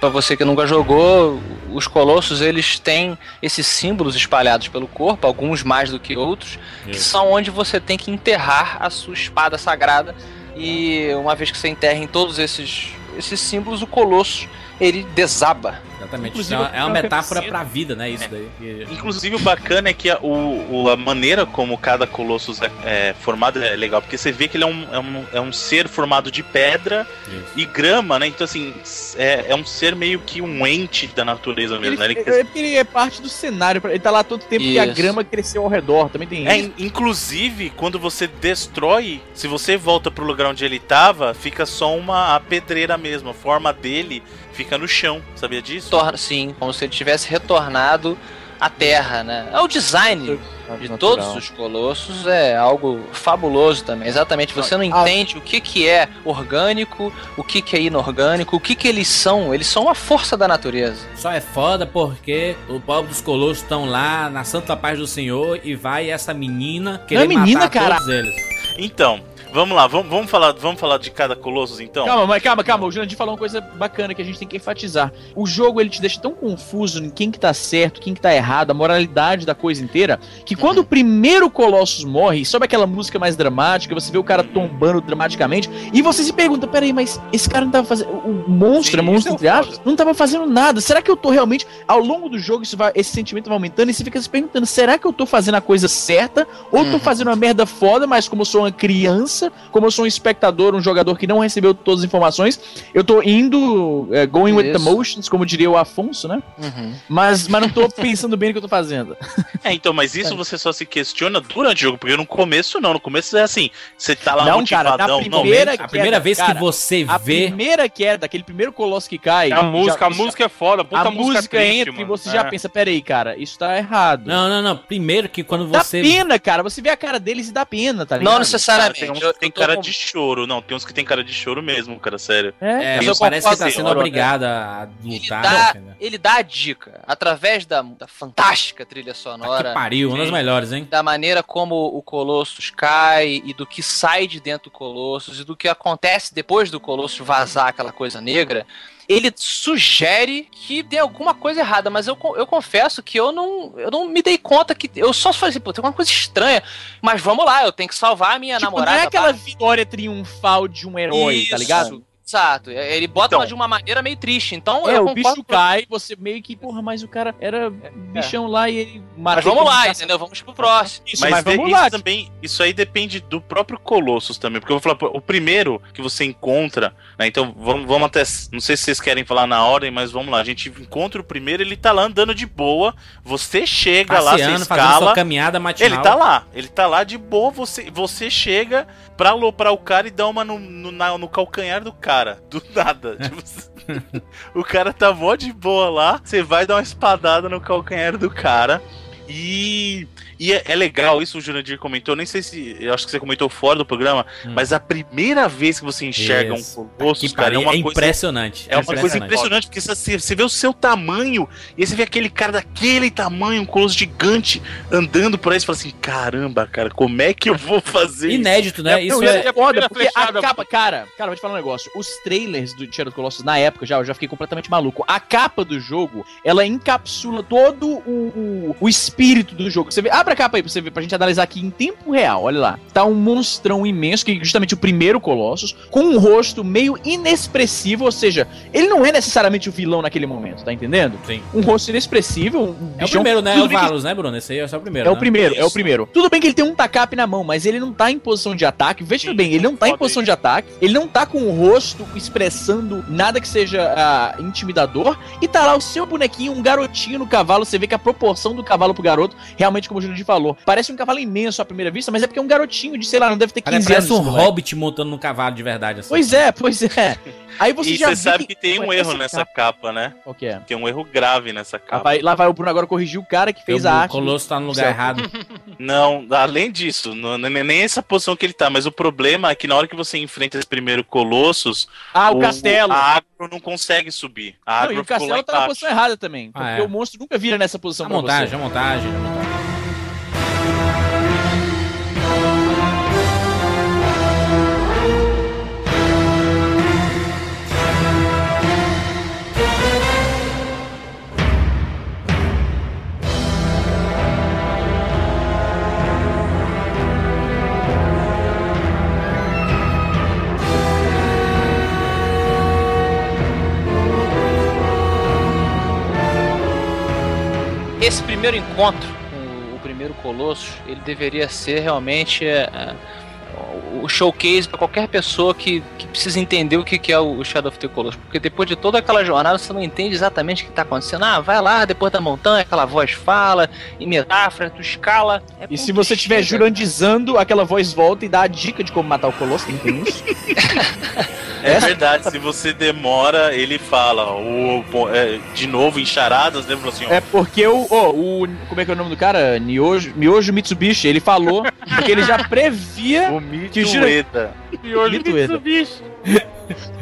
Pra você que nunca jogou, os colossos eles têm esses símbolos espalhados pelo corpo, alguns mais do que outros, que Isso. são onde você tem que enterrar a sua espada sagrada. E uma vez que você enterra em todos esses, esses símbolos, o colosso ele desaba. Exatamente. Inclusive, é uma, é metáfora dizer- pra vida, né? Isso daí. Que- Inclusive, o bacana é que a, o, o- a maneira como cada Colossus é, é formado é legal, porque você vê que ele é um, é um, é um ser formado de pedra Isso. e grama, né? Então, assim, é, é um ser meio que um ente da natureza mesmo, Ele, né? Ele- é porque ele é parte do cenário. Ele tá lá todo tempo que a Isso. grama cresceu ao redor. Também tem É, isso. in- inclusive, quando você destrói, se você volta pro lugar onde ele tava, fica só uma a pedreira mesmo. A forma dele fica no chão, sabia disso? Torna, sim, como se ele tivesse retornado à Terra, né? É o design de Natural. todos os colossos é algo fabuloso também. Exatamente, você não Ah. entende o que, que é orgânico, o que, que é inorgânico, o que, que eles são. Eles são uma força da natureza. Só é foda porque o povo dos colossos estão lá na santa paz do Senhor e vai essa menina querer menina, matar cara. todos eles. Então, vamos lá, vamos, vamos, falar, vamos falar de cada Colossus então? Calma, mas calma, calma. O Jurandir falou uma coisa bacana que a gente tem que enfatizar. O jogo ele te deixa tão confuso em quem que tá certo, quem que tá errado, a moralidade da coisa inteira, que quando o primeiro Colossus morre, sobe aquela música mais dramática, você vê o cara tombando dramaticamente, e você se pergunta, peraí, mas esse cara não tava fazendo. O monstro, Sim, monstro é entre aspas, não tava fazendo nada. Será que eu tô realmente. Ao longo do jogo, isso vai, esse sentimento vai aumentando e você fica se perguntando: será que eu tô fazendo a coisa certa? Ou tô Uhum. fazendo uma merda foda, mas como eu sou uma criança, como eu sou um espectador, um jogador que não recebeu todas as informações, eu tô indo, é, going with the Isso. motions, como diria o Afonso, né? Mas, mas não tô pensando bem no que eu tô fazendo. É, então, mas isso É, você você só se questiona durante o jogo, porque no começo não, no começo é assim, você tá lá Não, cara, na motivadão, não, primeira- A primeira queda, vez cara, que você A vê. primeira queda, aquele primeiro colosso que cai. A música, já- a música é foda, puta a música triste, entra e mano. você já É. pensa, peraí, cara, isso tá errado. Não, não, não. Primeiro que quando Dá você. pena, cara. Você vê a cara deles e dá pena, tá ligado? Não Cara, necessariamente. Tem eu- cara com- de choro, não, tem uns que tem cara de choro mesmo, cara, sério. É. É, Mas parece que tá sendo Aurora. obrigado a Ele lutar. dá, entendeu? ele dá a dica, através da, da fantástica trilha Ah, sonora, que pariu, uma das melhores, hein? da maneira como o Colossus cai e do que sai de dentro do Colossus e do que acontece depois do Colossus vazar aquela coisa negra, ele sugere que tem alguma coisa errada, mas eu, eu confesso que eu não, eu não me dei conta que. Eu só falei assim, pô, tem alguma coisa estranha. Mas vamos lá, eu tenho que salvar a minha Tipo, namorada. não é aquela pá. vitória triunfal de um herói, tá Isso, ligado? Exato. Ele bota Então. de uma maneira meio triste. Então É, eu o bicho cai, você meio que, porra, mas o cara era bichão lá e ele Mas vamos lá, entendeu? Vamos pro próximo. Isso, Mas, mas, de- vamos isso lá. também, isso aí depende do próprio Colossus também, porque eu vou falar, o primeiro que você encontra, né, então vamos, vamos até, não sei se vocês querem falar na ordem, mas vamos lá, a gente encontra o primeiro, ele tá lá andando de boa, você chega lá, você Passeando, fazendo sua escala, caminhada matinal. ele tá lá, ele tá lá de boa, você, você chega pra aloprar o cara e dá uma no, no, na- no calcanhar do cara, do nada, tipo, o cara tá mó de boa lá, você vai dar uma espadada no calcanhar do cara. E, e é, é legal, isso o Jurandir comentou, nem sei se. Eu acho que você comentou fora do programa, Hum. mas a primeira vez que você enxerga Isso. um Colossus, Que cara, é uma é coisa. impressionante. É uma coisa impressionante, porque você, você vê o seu tamanho, e aí você vê aquele cara daquele tamanho, um colosso gigante, andando por aí, você fala assim: caramba, cara, como é que eu vou fazer isso? Inédito, né? Não, Isso e é. é foda, porque a flechada, capa, cara, cara, vou te falar um negócio. Os trailers do Shadow Colossus, na época já, eu já fiquei completamente maluco. A capa do jogo, ela encapsula todo o, o, o espírito do jogo. Você vê, abre a capa aí pra você ver, pra gente analisar aqui em tempo real, olha lá. Tá um monstrão imenso, que é justamente o primeiro Colossus, com um rosto meio inexpressivo, ou seja, ele não é necessariamente o vilão naquele momento, tá entendendo? Sim. Um rosto inexpressivo, um É o bichão- primeiro, né? É o bem que- né, Bruno? Esse aí é só o primeiro. é o né? primeiro, é o Isso. primeiro. Tudo bem que ele tem um tacape na mão, mas ele não tá em posição de ataque. Veja Sim, bem, ele não tá em posição de ataque, ele não tá com o rosto expressando nada que seja ah, intimidador. E tá lá o seu bonequinho, um garotinho no cavalo. Você vê que a proporção do cavalo pro garoto, realmente, como o Júlio falou, parece um cavalo imenso à primeira vista, mas é porque é um garotinho de, sei lá, não deve ter 15 Parece, parece anos. um esse moleque. hobbit montando num cavalo de verdade. Assim. Pois é, pois é. Aí você E já você sabe que tem um Ué, erro essa nessa capa- capa, né? Qual que é? Tem um erro grave nessa capa. vai, lá vai o Bruno agora corrigir o cara que fez o a arte. Colosso tá no lugar céu. errado. Não, além disso, não, é nem essa posição que ele tá, mas o problema é que na hora que você enfrenta esse primeiro Colossus, Ah, o, castelo. A agro não consegue subir. A Não, agro e o castelo tá na posição errada também. Ah, Porque é. o monstro nunca vira nessa posição A montagem, você. a montagem, a montagem. Esse primeiro encontro com o primeiro Colosso, ele deveria ser realmente é, o showcase para qualquer pessoa que, que precisa entender o que, que é o Shadow of the Colossus. Porque depois de toda aquela jornada, você não entende exatamente o que está acontecendo. Ah, vai lá, depois da montanha, aquela voz fala, em metáfora, tu escala. é E se você estiver jurandizando, aquela voz volta e dá a dica de como matar o Colosso, tem tem isso? É verdade, se você demora, ele fala. O, é, de novo, em charadas, lembra assim, ó. É porque o, o. Como é que é o nome do cara? Niojo, Miojo Mitsubishi, ele falou que ele já previa. O que jura- Ueda. Mito Ueda.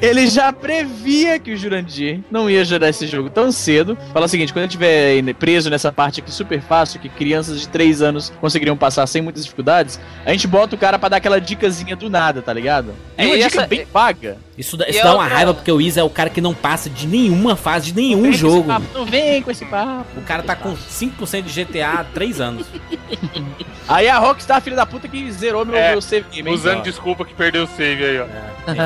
Ele já previa que o Jurandir não ia gerar esse jogo tão cedo. Fala o seguinte: quando ele estiver preso nessa parte aqui super fácil, que crianças de 3 anos conseguiriam passar sem muitas dificuldades, a gente bota o cara pra dar aquela dicasinha do nada, tá ligado? É, uma e dica essa- bem vaga. Isso, dá- isso dá uma outra- raiva porque o Isa é o cara que não passa de nenhuma fase de nenhum jogo. papo, Não vem com esse papo. O cara tá com 5% de GTA há 3 anos. Aí a Rockstar, filha da puta, que zerou meu, É, meu save game. Usando desculpa que perdeu o save aí, ó.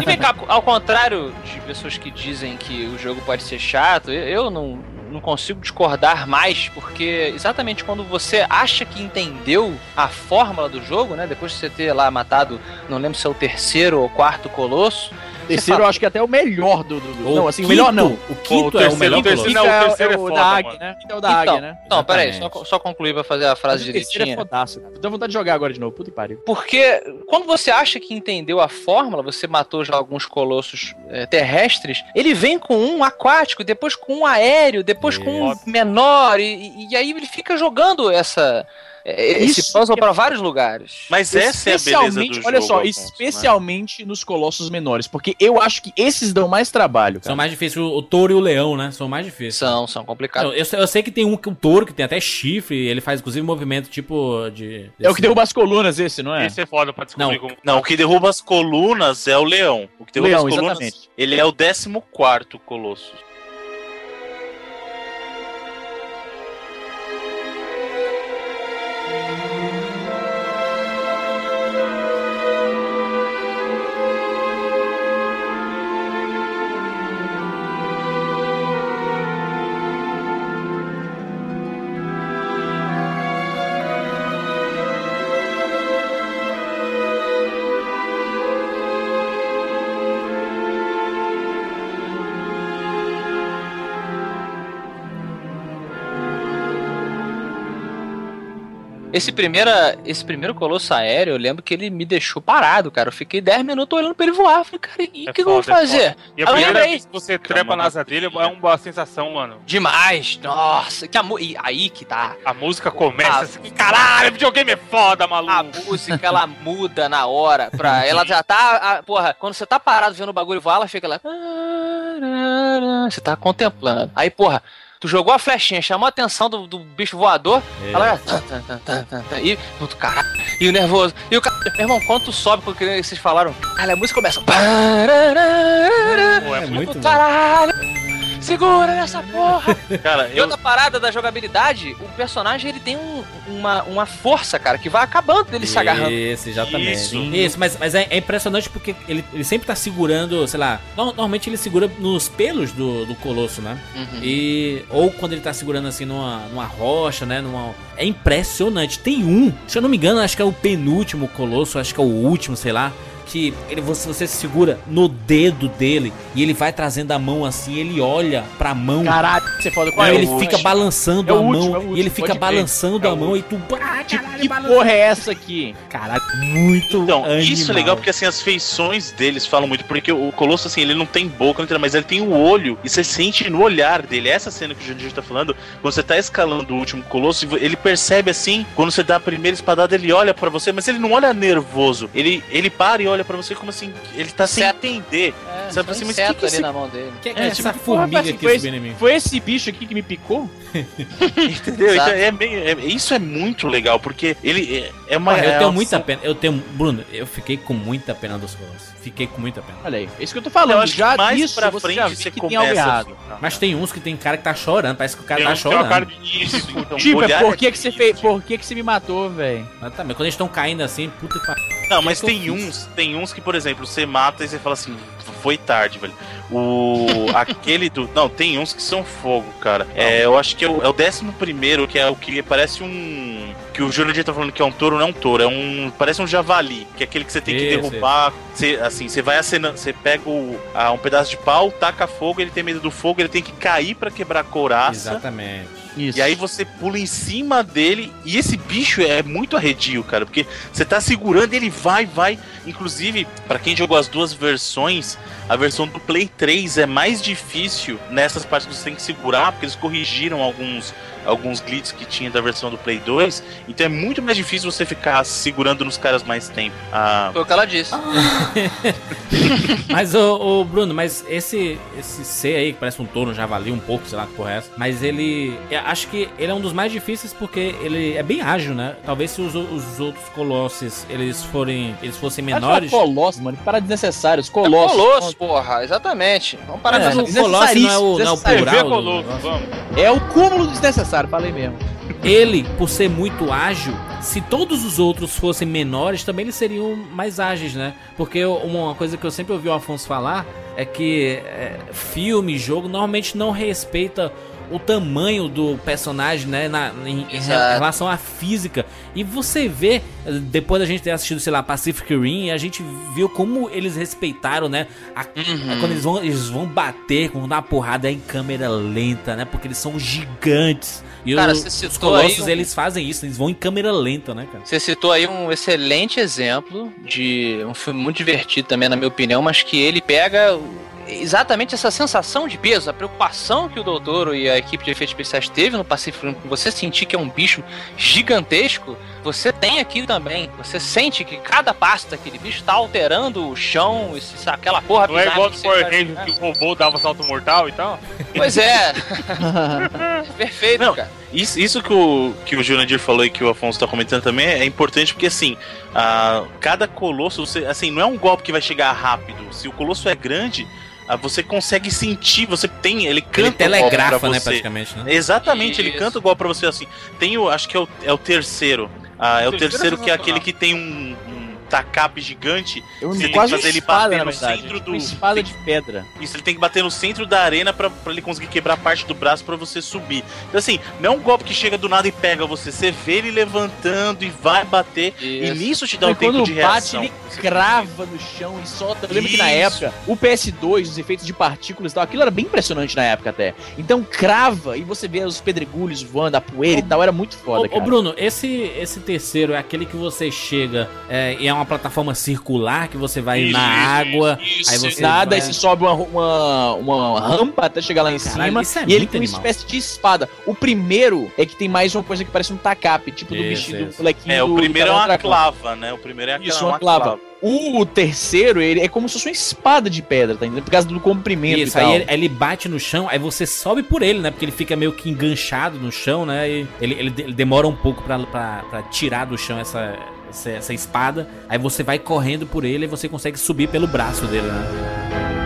E vem cá, ao contrário de pessoas que dizem que o jogo pode ser chato, eu- eu não, não consigo discordar mais, porque exatamente quando você acha que entendeu a fórmula do jogo, né? Depois de você ter lá matado, não lembro se é o terceiro ou quarto colosso, Terceiro eu acho que até é o melhor do. do- do- O não, assim, o quinto- melhor não. O quinto O é o terceiro- melhor o terceiro não, o é, terceiro é o foda, da Águia, mano. né? É o da Águia, Então, né? não, peraí, só, só concluir pra fazer a frase Mas o terceiro é direitinha. fodaço, cara. Tô vontade de jogar agora de novo. Puta que pariu. Porque quando você acha que entendeu a fórmula, você matou já alguns colossos é, terrestres, ele vem com um aquático, depois com um aéreo, depois com um menor, e, e- aí ele fica jogando essa, é, esse Isso puzzle é- pra vários lugares. Mas essa é a beleza do Especialmente, jogo. olha só, Alfonso, né? especialmente nos colossos menores, porque eu acho que esses dão mais trabalho, cara. São mais difíceis. O, o touro e o leão, né? São mais difíceis. São, são complicados. Eu, eu sei- eu sei que tem um, que um touro que tem até chifre, ele faz inclusive movimento tipo de. É o que derruba as colunas esse, não é? Esse é foda pra descobrir Não. como. Não, o que derruba as colunas é o leão. O que derruba Leão, as colunas, exatamente. ele é o 14 colosso. Esse, primeira, esse primeiro colosso aéreo, eu lembro que ele me deixou parado, cara. Eu fiquei 10 minutos olhando pra ele voar. Falei, cara, e o É que, que eu vou foda, é fazer? E a Eu primeira vez que você trepa na asa dele é uma sensação, mano. Demais! Nossa, que amor. E aí que tá. A música começa Ah, assim, caralho, videogame é foda, maluco. A música, ela muda na hora. Pra, ela já tá. a- porra, quando você tá parado vendo o bagulho voar, ela fica lá. Você tá contemplando. Aí, porra. Tu jogou a flechinha, chamou a atenção do, do bicho voador, É. ela já. E, puto, caralho, e o nervoso. E o cara, meu irmão, quando tu sobe, porque vocês falaram, cara, a música começa. Pô, é muito. Caralho! Segura nessa porra! Cara, E eu, outra parada da jogabilidade, o personagem ele tem um- uma, uma força, cara, que vai acabando dele se agarrando. Isso, exatamente. Isso. Isso, mas, mas é, é impressionante porque ele, ele sempre tá segurando, sei lá. no- Normalmente ele segura nos pelos do, do colosso, né? Uhum. E. Ou quando ele tá segurando assim numa, numa rocha, né? Numa, é impressionante. Tem um, se eu não me engano, acho que é o penúltimo colosso, acho que é o último, sei lá. Que ele, você, você segura no dedo dele e ele vai trazendo a mão assim, ele olha pra mão. Caralho, você com Aí é ele o fica balançando É a mão último, é último, e ele fica balançando É a mão e tu. Ah, caralho, que balança- porra é essa aqui? Caralho, muito Então, isso é animal. legal porque assim, as feições deles falam muito, porque o Colosso, assim, ele não tem boca, não tem mas ele tem o olho, e você sente no olhar dele. Essa cena que o Jurandir tá falando, quando você tá escalando o último Colosso, ele percebe assim, quando você dá a primeira espadada, ele olha pra você, mas ele não olha nervoso. Ele, ele para e olha pra você como assim, ele tá sem Inseto. entender. É, Sabe só assim, mas inseto que que ali esse- na mão dele. Que, que É, é, tipo, essa porra, formiga assim, aqui foi, subindo em mim? foi esse bicho aqui que me picou? Entendeu? Exato. Então, é meio- é- isso é muito legal, porque ele é, é uma. Porra, eu é tenho uma- muita pena. Eu tenho. Bruno, eu fiquei com muita pena dos Colossos. Fiquei com muita pena. Olha aí, é isso que eu tô falando. Eu acho que já mais disso pra você frente vê você que tem algo começa a errado. ficar. Mas tem uns que tem cara que tá chorando. Parece que o cara Tem tá que uma chorando. cara de isso. Então, Tipo, é por que, que você fez. Por que, que você me matou, velho? Mas tá, mas quando eles estão caindo assim, puta que pariu. Não, mas que eu tem uns, tem uns que, por exemplo, você mata e você fala assim, foi tarde, velho. O. aquele do. Não, tem uns que são fogo, cara. É, eu acho que é o, é o décimo primeiro, que é o que parece um. Que o Jurandir tá falando que é um touro, não é um touro, é um. Parece um javali, que é aquele que você tem que Esse, derrubar. Você, assim, você vai acenando, você pega o, ah, um pedaço de pau, taca fogo, ele tem medo do fogo, ele tem que cair pra quebrar a couraça. Exatamente. Isso. E aí você pula em cima dele e esse bicho é muito arredio, cara, porque você tá segurando e ele vai, vai. Inclusive, pra quem jogou as duas versões, a versão do Play 3 é mais difícil nessas partes que você tem que segurar, porque eles corrigiram alguns alguns glitches que tinha da versão do Play 2, então é muito mais difícil você ficar segurando nos caras mais tempo. Ah, Foi o que ela disse. Mas, ô, Bruno, mas esse esse C aí, que parece um touro, um javali, um pouco, sei lá que porra é essa. Mas ele. acho que ele é um dos mais difíceis porque ele é bem ágil, né? Talvez se os, os outros colossos eles forem. Eles fossem menores. Colossos, mano. Que parada desnecessária. Os É colossos. Colosso, porra, exatamente. Vamos parar É, de o colosso não é o, não é o plural. vamos. É o cúmulo desnecessário, falei mesmo. Ele, por ser muito ágil, se todos os outros fossem menores, também eles seriam mais ágeis, né? Porque uma coisa que eu sempre ouvi o Afonso falar é que é, filme, jogo, normalmente não respeita o tamanho do personagem, né, na, em, em relação à física. E você vê, depois da gente ter assistido, sei lá, Pacific Rim, a gente viu como eles respeitaram, né, a- Uhum. quando eles vão, eles vão bater, vão dar uma porrada é em câmera lenta, né, porque eles são gigantes. E Cara, os aí colossos, um- eles fazem isso, eles vão em câmera lenta, né, cara? Você citou aí um excelente exemplo de um filme muito divertido também, na minha opinião, mas que ele pega exatamente essa sensação de peso, a preocupação que o doutor e a equipe de efeitos especiais teve no Rim, com você sentir que é um bicho gigantesco, você tem aqui também. Você sente que cada passo daquele bicho está alterando o chão, esse- aquela porra Não é igual que do você Power Rangers que o robô dava salto mortal e tal? Pois é. Perfeito, Não, cara. Isso, isso que o, que o Jurandir falou e que o Afonso tá comentando também é importante porque, assim, ah, cada colosso, você, assim, não é um golpe que vai chegar rápido. Se o colosso é grande, você consegue sentir, você tem, ele canta Ele o golpe pra telegrafa, né, praticamente, né? Exatamente, ele Isso. canta o golpe pra você assim. Tem o, acho que é o, é o terceiro. Ah, é o O terceiro terceiro que é é aquele que tem um, um tacape gigante. Eu Você tem que fazer ele espada, bater no verdade. centro do- Uma espada de pedra. Isso, ele tem que bater no centro da arena pra, pra ele conseguir quebrar parte do braço pra você subir. Então, assim, não é um golpe que chega do nada e pega você. Você vê ele levantando e vai bater. E Isso. nisso te dá um Mas tempo de bate, reação. ele crava no chão e solta. Eu lembro que na Isso. época, o PS2, os efeitos de partículas e tal, aquilo era bem impressionante na época até. Então crava e você vê os pedregulhos voando, a poeira e tal, era muito foda, Ô, ô, cara. Bruno, esse, esse terceiro é aquele que você chega é, e é uma plataforma circular que você vai Isso, na água, isso, aí você Nada, vai- aí você sobe uma, uma, uma rampa até chegar lá em Caralho, cima. isso é e ele tem uma animal. espécie de espada. O primeiro é que tem mais uma coisa que parece um tacape, tipo do Isso, vestido do molequinho. É, do- o do primeiro é uma do clava, né? O primeiro é aquela Isso, uma uma clava. clava. O terceiro, ele é como se fosse uma espada de pedra, tá entendendo? Por causa do comprimento Isso, e tal. aí ele, ele bate no chão, aí você sobe por ele, né? Porque ele fica meio que enganchado no chão, né? E ele, ele, ele demora um pouco pra, pra, pra tirar do chão essa, essa, essa espada. Aí você vai correndo por ele e você consegue subir pelo braço dele, né?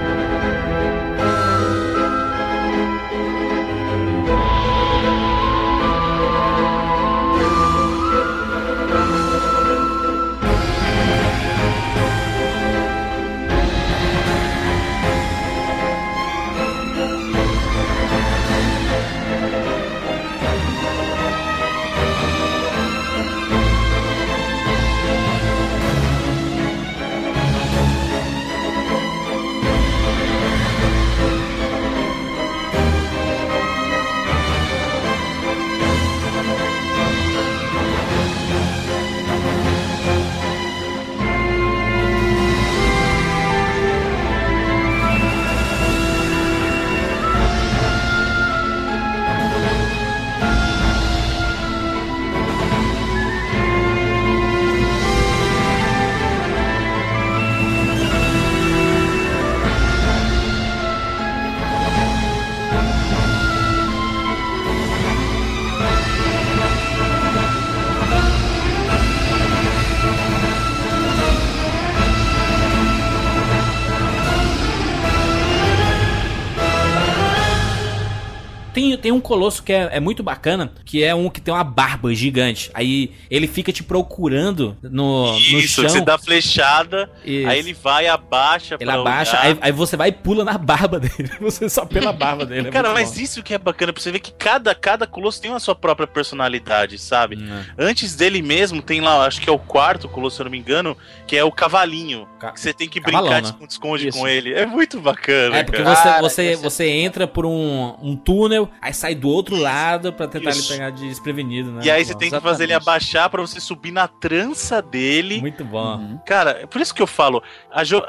Tem, tem um colosso que é, é muito bacana, que é um que tem uma barba gigante. Aí ele fica te procurando no, no Isso, chão. que você dá flechada, Isso. aí ele vai, abaixa Ele pra abaixa, aí, aí você vai e pula na barba dele. Você só pela barba dele. é Cara, mas bom. isso que é bacana, pra você ver que cada, cada colosso tem a sua própria personalidade, sabe? Hum, Antes dele mesmo, tem lá, acho que é o quarto colosso, se eu não me engano, que é o cavalinho. Ca- Que você tem que Cavalão, brincar né? de esconde-esconde Isso. com ele. É muito bacana, É, porque cara. você, você, é- você entra por um, um túnel, aí sai do outro lado pra tentar Isso. ele pegar de desprevenido, né? E aí você bom. tem que fazer ele Exatamente. abaixar pra você subir na trança dele. Muito bom. Uhum. Cara, é por isso que eu falo,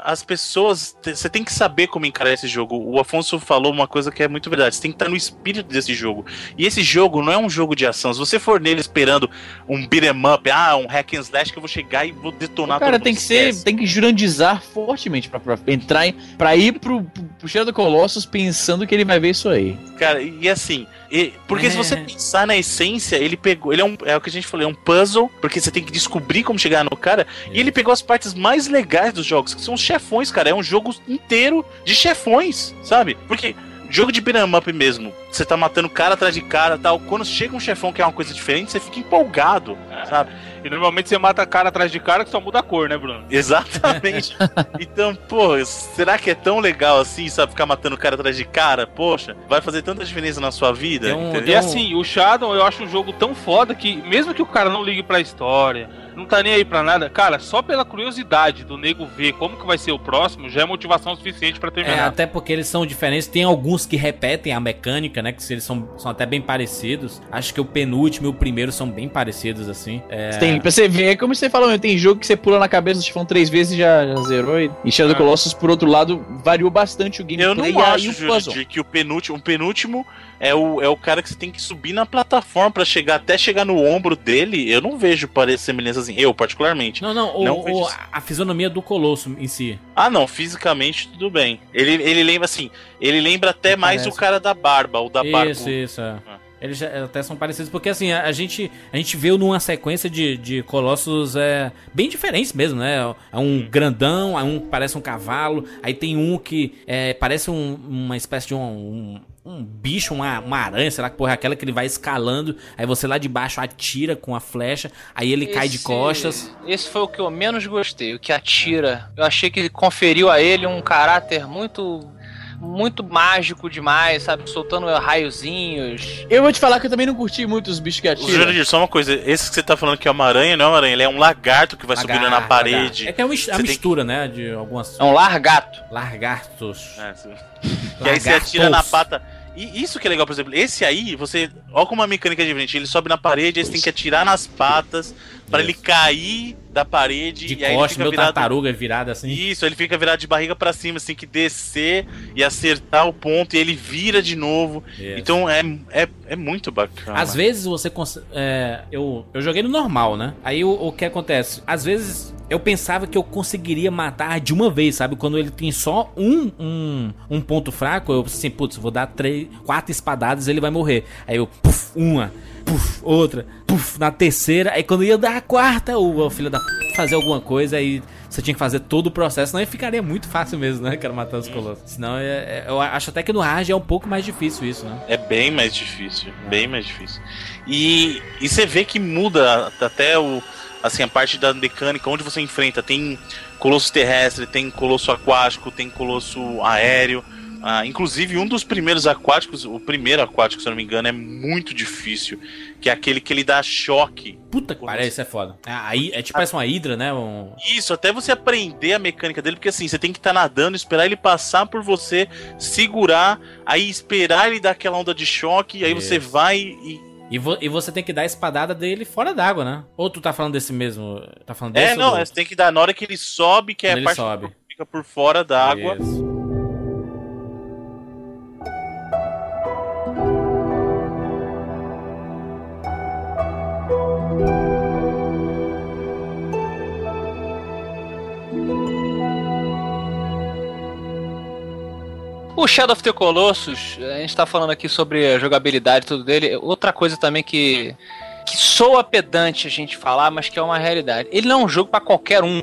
as pessoas, você tem que saber como encarar esse jogo. O Afonso falou uma coisa que é muito verdade, você tem que estar no espírito desse jogo. E esse jogo não é um jogo de ação. Se você for nele esperando um beat'em up, ah, um hack and slash que eu vou chegar e vou detonar O cara todo tem mundo, que ser, tem que jurandizar fortemente pra, pra entrar, em, pra ir pro, pro, pro Cheiro do Colossus pensando que ele vai ver isso aí. Cara, e assim, e- porque É. se você pensar na essência, ele pegou, ele é um, é o que a gente falou, é um puzzle, porque você tem que descobrir como chegar no cara, e ele pegou as partes mais legais dos jogos, que são os chefões, cara, é um jogo inteiro de chefões, sabe? Porque jogo de beat'em up mesmo, você tá matando cara atrás de cara, tal, quando chega um chefão que é uma coisa diferente, você fica empolgado, sabe? E normalmente você mata cara atrás de cara que só muda a cor, né, Bruno? Exatamente. então, pô, será que é tão legal assim, sabe? Ficar matando cara atrás de cara? Poxa, vai fazer tanta diferença na sua vida. Um- entendeu? E assim, o Shadow eu acho um jogo tão foda que, mesmo que o cara não ligue pra história, não tá nem aí pra nada, cara, só pela curiosidade do nego ver como que vai ser o próximo, já é motivação suficiente pra É, terminar. até porque eles são diferentes. Tem alguns que repetem a mecânica, né? Que eles são, são até bem parecidos. Acho que o penúltimo e o primeiro são bem parecidos, assim. É, Tem, pra você ver, é como você falou, tem jogo que você pula na cabeça do chifão três vezes e já, já zerou. E e Shadow É. Colossus, por outro lado, variou bastante o gameplay Eu não e acho, o puzzle. Jurandir, que o penúltimo, o penúltimo é o, é o cara que você tem que subir na plataforma pra chegar até chegar no ombro dele. Eu não vejo parecer semelhança assim, eu particularmente. Não, não, o- Não o- a fisionomia do Colosso em si. Ah, não, fisicamente tudo bem. Ele, ele lembra assim, ele lembra até Não mais parece. o cara da barba, o da barba. Isso, isso. é. Ah. Eles já- até são parecidos, porque assim, a, a gente, a gente viu numa sequência de, de colossos é, bem diferentes mesmo, né? É um grandão, aí um que parece um cavalo, aí tem um que é, parece um- uma espécie de um, um, um bicho, uma, uma aranha, sei lá que porra é aquela que ele vai escalando, aí você lá de baixo atira com a flecha, aí ele cai de Esse- costas. Esse foi o que eu menos gostei, o que atira. Eu achei que ele conferiu a ele um caráter muito. Muito mágico demais, sabe? Soltando raiozinhos. Eu vou te falar que eu também não curti muito os bichos que atiram. Jurandir, só uma coisa, esse que você tá falando que é uma aranha, não é uma aranha, ele é um lagarto que vai subindo na Lagarto, parede. lagarto. É que é uma, tem mistura, né? De algumas É um largato. largartos. É, sim. Que aí você atira na pata. E isso que é legal, por exemplo, esse aí, você. Olha como a mecânica é diferente. Ele sobe na parede, aí você tem que atirar nas patas pra Isso. ele cair da parede De e aí ele costas, fica meu virado. tartaruga virada assim. Isso, ele fica virado de barriga pra cima, assim, que descer e acertar o ponto e ele vira de novo. Então é, é, é muito bacana. Às vezes você cons- é, eu, eu joguei no normal, né? Aí o, o que acontece? Às vezes eu pensava que eu conseguiria matar de uma vez, sabe? Quando ele tem só um, um, um ponto fraco, eu assim, putz, vou dar três, quatro espadadas e ele vai morrer. Aí eu, puf, uma, puf, outra, puf, na terceira. Aí quando ia dar a quarta, o, filho da p fazer alguma coisa, aí você tinha que fazer todo o processo, senão ficaria muito fácil mesmo, né? Cara, matar os colossos. Senão é- é- eu acho até que no hard é um pouco mais difícil isso, né? É bem mais difícil, bem mais difícil. E, e você vê que muda até o assim a parte da mecânica onde você enfrenta, tem colosso terrestre, tem colosso aquático, tem colosso aéreo. Ah, inclusive um dos primeiros aquáticos, o primeiro aquático, se eu não me engano, é muito difícil, que é aquele que ele dá choque. Puta que pariu, isso é foda. É, aí, é tipo parece uma hidra, né? Um- Isso, até você aprender a mecânica dele, porque assim, você tem que estar nadando, esperar ele passar por você, segurar, aí esperar ele dar aquela onda de choque, aí você Isso. vai e, E, vo- e você tem que dar a espadada dele fora d'água, né? Ou tu tá falando desse mesmo? Tá falando É, desse não, é, outro? você tem que dar na hora que ele sobe, que é Quando a ele parte sobe. que fica por fora da água. Isso. O Shadow of the Colossus, a gente tá falando aqui sobre a jogabilidade e tudo dele. Outra coisa também que, que soa pedante a gente falar, mas que é uma realidade. Ele não é um jogo pra qualquer um.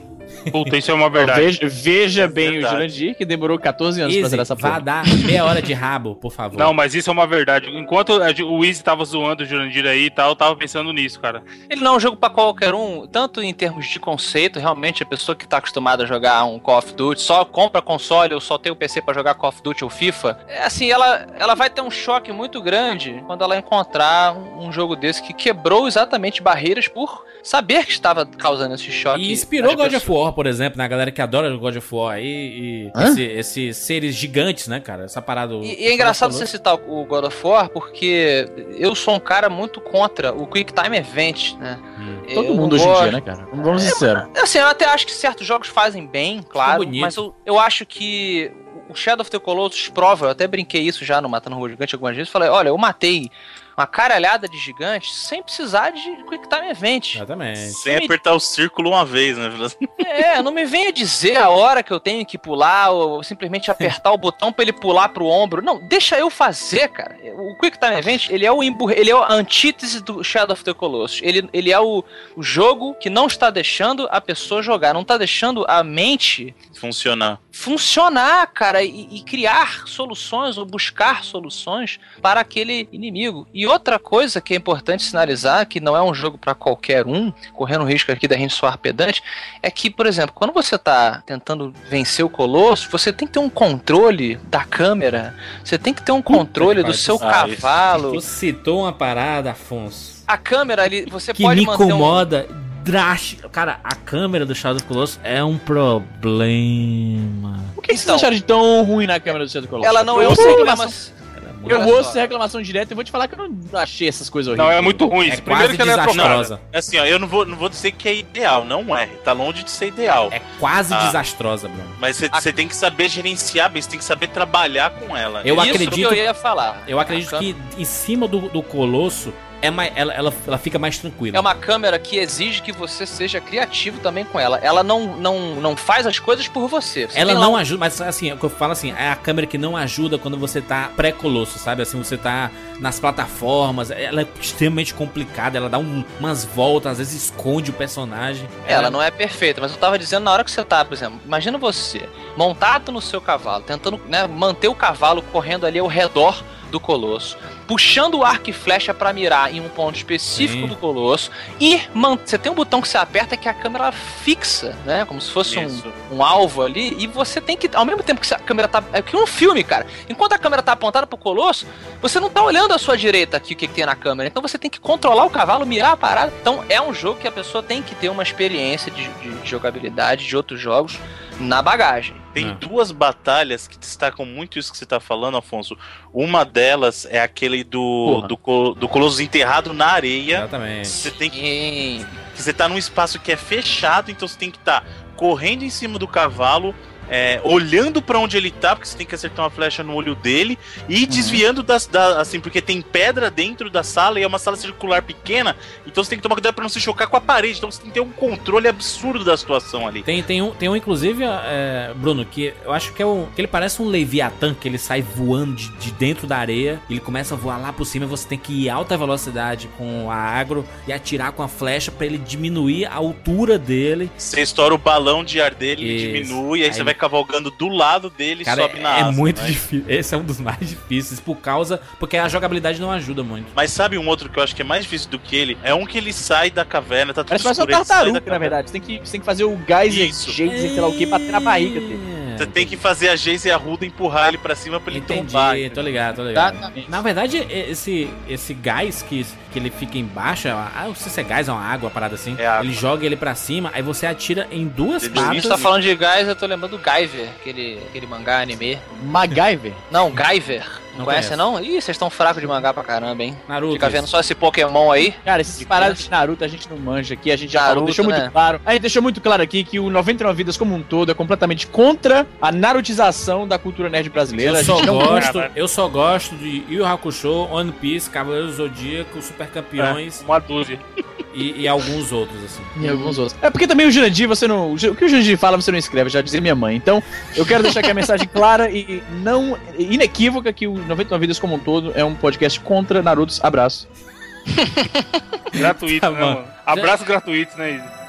Puta, isso é uma verdade. Veja, veja bem Verdade. o Jurandir, que demorou 14 anos pra Easy, zerar essa vá porra. dar meia hora de rabo, por favor. Não, mas isso é uma verdade. Enquanto o Easy tava zoando o Jurandir aí e tal, eu tava pensando nisso, cara. Ele não é um jogo pra qualquer um, tanto em termos de conceito, realmente a pessoa que tá acostumada a jogar um Call of Duty, só compra console ou só tem o PC pra jogar Call of Duty ou FIFA, é assim, ela, ela vai ter um choque muito grande quando ela encontrar um, um jogo desse que quebrou exatamente barreiras por saber que estava causando esse choque. E inspirou God of. War, por exemplo, né? A galera que adora God of War aí. E Hã? esse- esses seres gigantes, né, cara? Essa parada. E, e é engraçado você citar o God of War, porque eu sou um cara muito contra o Quick Time Event, né? Hum. Todo mundo hoje em dia, né, cara? Vamos ser sinceros. Assim, eu até acho que certos jogos fazem bem, claro, mas eu, eu acho que o Shadow of the Colossus prova, eu até brinquei isso já no Matando Robô Gigante algumas vezes, falei, olha, eu matei uma caralhada de gigantes sem precisar de Quick Time Event. Exatamente. Sem apertar o círculo uma vez, né? É, não me venha dizer a hora que eu tenho que pular ou simplesmente apertar o botão pra ele pular pro ombro. Não, deixa eu fazer, cara. O Quick Time Event, ele é o emburre, ele é a antítese do Shadow of the Colossus. Ele, ele é o, o jogo que não está deixando a pessoa jogar, não está deixando a mente Funcionar. Funcionar, cara. e, e criar soluções ou buscar soluções para aquele inimigo. E outra coisa que é importante sinalizar, que não é um jogo para qualquer um, correndo o risco aqui da gente soar pedante, é que, por exemplo, quando você tá tentando vencer o colosso, você tem que ter um controle da câmera, você tem que ter um controle do seu Ah, cavalo. Tu citou uma parada, Afonso, A câmera ali, você que pode me manter um... drástico. Cara, a câmera do Shadow of Colossus é um problema. O que, que vocês Então. acharam de tão ruim na câmera do Centro Colossus? Ela não eu é um ouço problema. reclamação, eu ouço reclamação direta e vou te falar que eu não achei essas coisas Não, horríveis. é muito ruim. É Primeiro quase que ela é desastrosa. Assim, ó, eu não vou, não vou dizer que é ideal, não é. Tá longe de ser ideal. É quase Ah. desastrosa, Bruno. Mas A- você tem que saber gerenciar bem, você tem que saber trabalhar com ela. Eu Isso acredito- que eu ia falar. Eu acredito que em cima do, do Colosso é mais, ela, ela, ela fica mais tranquila. É uma câmera que exige que você seja criativo também com ela. Ela não, não, não faz as coisas por você. Você Ela lá não um- ajuda, mas assim, é o que eu falo assim, é a câmera que não ajuda quando você tá pré-colosso, sabe? Assim, você tá nas plataformas, ela é extremamente complicada, ela dá um- umas voltas, às vezes esconde o personagem. Ela não é perfeita, mas eu tava dizendo na hora que você tá, por exemplo, imagina você montado no seu cavalo, tentando né, manter o cavalo correndo ali ao redor do colosso, puxando o arco e flecha pra mirar em um ponto específico Sim. do colosso e você tem um botão que você aperta que a câmera fixa, né, como se fosse um, um alvo ali e você tem que, ao mesmo tempo que a câmera tá, é que um filme, cara. Enquanto a câmera tá apontada pro colosso, você não tá olhando à sua direita aqui o que, que tem na câmera. Então você tem que controlar o cavalo, mirar a parada. Então é um jogo que a pessoa tem que ter uma experiência de, de jogabilidade de outros jogos na bagagem. Tem É. duas batalhas que destacam muito isso que você tá falando, Afonso. Uma delas é aquele do, Porra. do, do Colosso enterrado na areia. Exatamente. Você tem que. Você tá num espaço que é fechado, então você tem que estar correndo em cima do cavalo. É, olhando pra onde ele tá, porque você tem que acertar uma flecha no olho dele e desviando das, da, assim, porque tem pedra dentro da sala e é uma sala circular pequena, então você tem que tomar cuidado pra não se chocar com a parede, então você tem que ter um controle absurdo da situação ali. Tem, tem, um, tem um, inclusive, é, Bruno, que eu acho que é um. que ele parece um Leviatã, que ele sai voando de, de dentro da areia, ele começa a voar lá por cima e você tem que ir alta velocidade com a agro e atirar com a flecha pra ele diminuir a altura dele. Você estoura o balão de ar dele, ele Isso. diminui, aí, Aí você vai cavalgando do lado dele e sobe na é, asa, muito né? difícil. Esse é um dos mais difíceis por causa. Porque a jogabilidade não ajuda muito. Mas sabe um outro que eu acho que é mais difícil do que ele? É um que ele sai da caverna, tá tudo Parece mais uma escuro, da tartaruga, na verdade. Você tem que, você tem que fazer o gás e jeito, sei lá o que, bater na barriga dele. É. Você tem que fazer a Geise e a Ruda empurrar ele pra cima pra ele Entendi, tombar. tô ligado, tô ligado. Exatamente. Na verdade, esse, esse gás que, que ele fica embaixo, ah, não sei se é gás ou uma água, uma parada assim. É água. Ele joga ele pra cima, aí você atira em duas Ele A patas. gente tá falando de Gás, eu tô lembrando do Guyver, aquele, aquele mangá anime. MacGyver. Não, Guyver. Não, Não conhece não? Ih, vocês estão fracos de mangá pra caramba, hein? Naruto. Fica vendo só esse Pokémon aí. Cara, esses De paradas de Naruto a gente não manja aqui, a gente já Naruto, falou, deixou muito né? claro. A gente deixou muito claro aqui que o 99 Vidas como um todo é completamente contra a narutização da cultura nerd brasileira. Eu A só gosto, eu só gosto de Yu Hakusho, One Piece, Cavaleiro do Zodíaco, Super Campeões Uma dúzia. e, e alguns outros, assim. E alguns outros. É porque também o Jurandir, você não. O que o Jurandir fala, você não escreve, já dizia minha mãe. Então, eu quero deixar aqui a mensagem clara e não inequívoca que o 99 Vidas como um todo é um podcast contra Narutos. Abraço. Gratuito, Tá né, bom. mano? Abraço gratuito, né, Isa?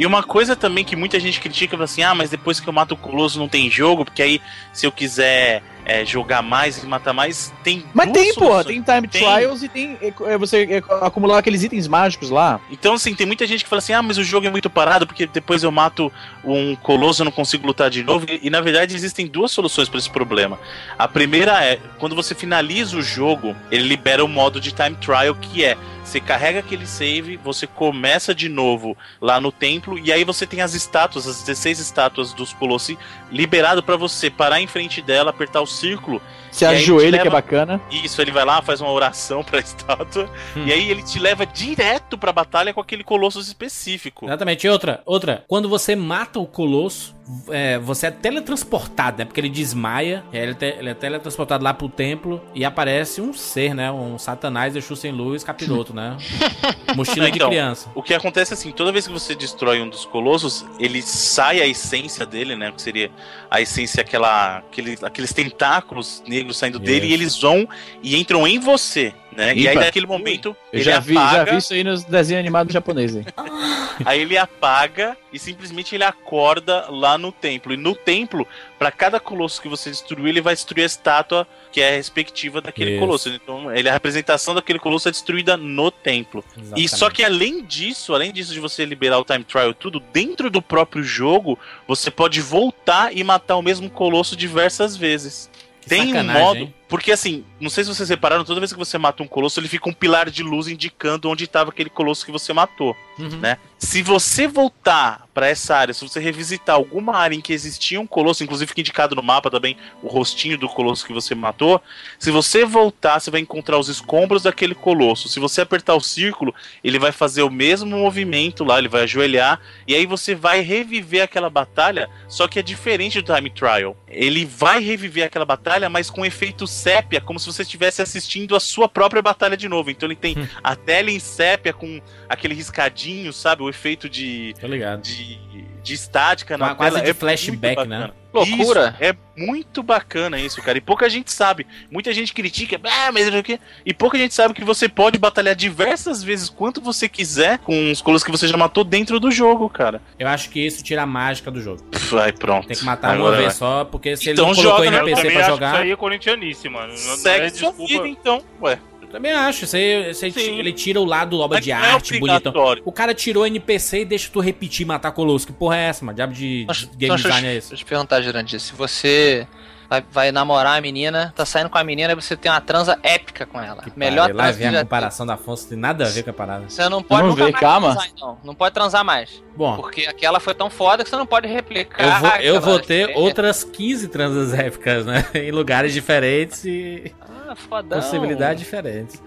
E uma coisa também que muita gente critica, assim, ah, mas depois que eu mato o Colosso não tem jogo, porque aí se eu quiser é, jogar mais e matar mais, tem Mas tem, soluções. tem time Tem. trials e tem é, é, você é, acumular aqueles itens mágicos lá. Então, assim, tem muita gente que fala assim, ah, mas o jogo é muito parado, porque depois eu mato um colosso, eu não consigo lutar de novo. E, e, na verdade, existem duas soluções para esse problema. A primeira é, quando você finaliza o jogo, ele libera o modo de time trial, que é, você carrega aquele save, você começa de novo lá no templo, e aí você tem as estátuas, as 16 estátuas dos colossi, liberado para você parar em frente dela, apertar o círculo, E aí ajoelha, te que é leva- bacana. isso, ele vai lá, faz uma oração pra estátua, Hum. e aí ele te leva direto pra batalha com aquele colosso específico. Exatamente. E outra, outra, quando você mata o colosso, é, você é teletransportado, né? Porque ele desmaia, ele, é te- ele é teletransportado lá pro templo e aparece um ser, né? Um satanás de sem luz capiroto, né? Mochila de Então, criança. O que acontece é assim, toda vez que você destrói um dos colossos, ele sai a essência dele, né? Que seria a essência, aquela, aquele, aqueles tentáculos saindo dele, Isso. e eles vão e entram em você, né? E aí Ipa. naquele momento Eu ele já vi, já apaga, vi isso aí nos desenhos animados japoneses. aí. aí ele apaga e simplesmente ele acorda lá no templo. E no templo, para cada colosso que você destruir, ele vai destruir a estátua que é a respectiva daquele Isso. colosso. Então, ele a representação daquele colosso é destruída no templo. E Exatamente. só que além disso, além disso de você liberar o time trial e tudo, dentro do próprio jogo, você pode voltar e matar o mesmo colosso diversas vezes. Que Tem um modo. hein? Porque assim, não sei se vocês repararam, toda vez que você mata um colosso, ele fica um pilar de luz indicando onde estava aquele colosso que você matou. Uhum. né? Se você voltar pra essa área, se você revisitar alguma área em que existia um colosso, inclusive fica indicado no mapa também o rostinho do colosso que você matou, se você voltar, você vai encontrar os escombros daquele colosso. Se você apertar o círculo, ele vai fazer o mesmo movimento lá, ele vai ajoelhar, e aí você vai reviver aquela batalha, só que é diferente do Time Trial. Ele vai reviver aquela batalha, mas com efeito sépia, como se você estivesse assistindo a sua própria batalha de novo. Então ele tem a tela em sépia com aquele riscadinho, sabe? O efeito de, Tô ligado. de, de estática na Qua- quase tela. de é flashback, né? Loucura. Isso, é muito bacana isso, cara. E pouca gente sabe. Muita gente critica, ah, mas o quê. E pouca gente sabe que você pode batalhar diversas vezes quanto você quiser com os colos que você já matou dentro do jogo, cara. Eu acho que isso tira a mágica do jogo. Vai, pronto. Tem que matar Agora uma vez vai. só, porque se Então ele não colocou joga, NPC também pra jogar. isso aí é corintianice, mano. Segue é sua desculpa. vida, então. Ué. Também acho. Isso aí, isso aí Sim. ele tira o lado obra Mas de é arte, bonitão. obrigatório. O cara tirou NPC e deixa tu repetir matar Colosso. Que porra é essa, mano? Diabo de game design é esse? Deixa eu te perguntar, Jurandir, se você vai, vai namorar a menina, tá saindo com a menina e você tem uma transa épica com ela. Melhor Pare, Lá vem que a comparação da Afonso, tem nada a ver com a parada. Você não pode Vamos nunca ver, mais calma. transar, não. Não pode transar mais. Bom, Porque aquela foi tão foda que você não pode replicar. eu vou, eu vou ter outras 15 transas épicas, né? em lugares diferentes e Ah, fodão. possibilidades diferentes.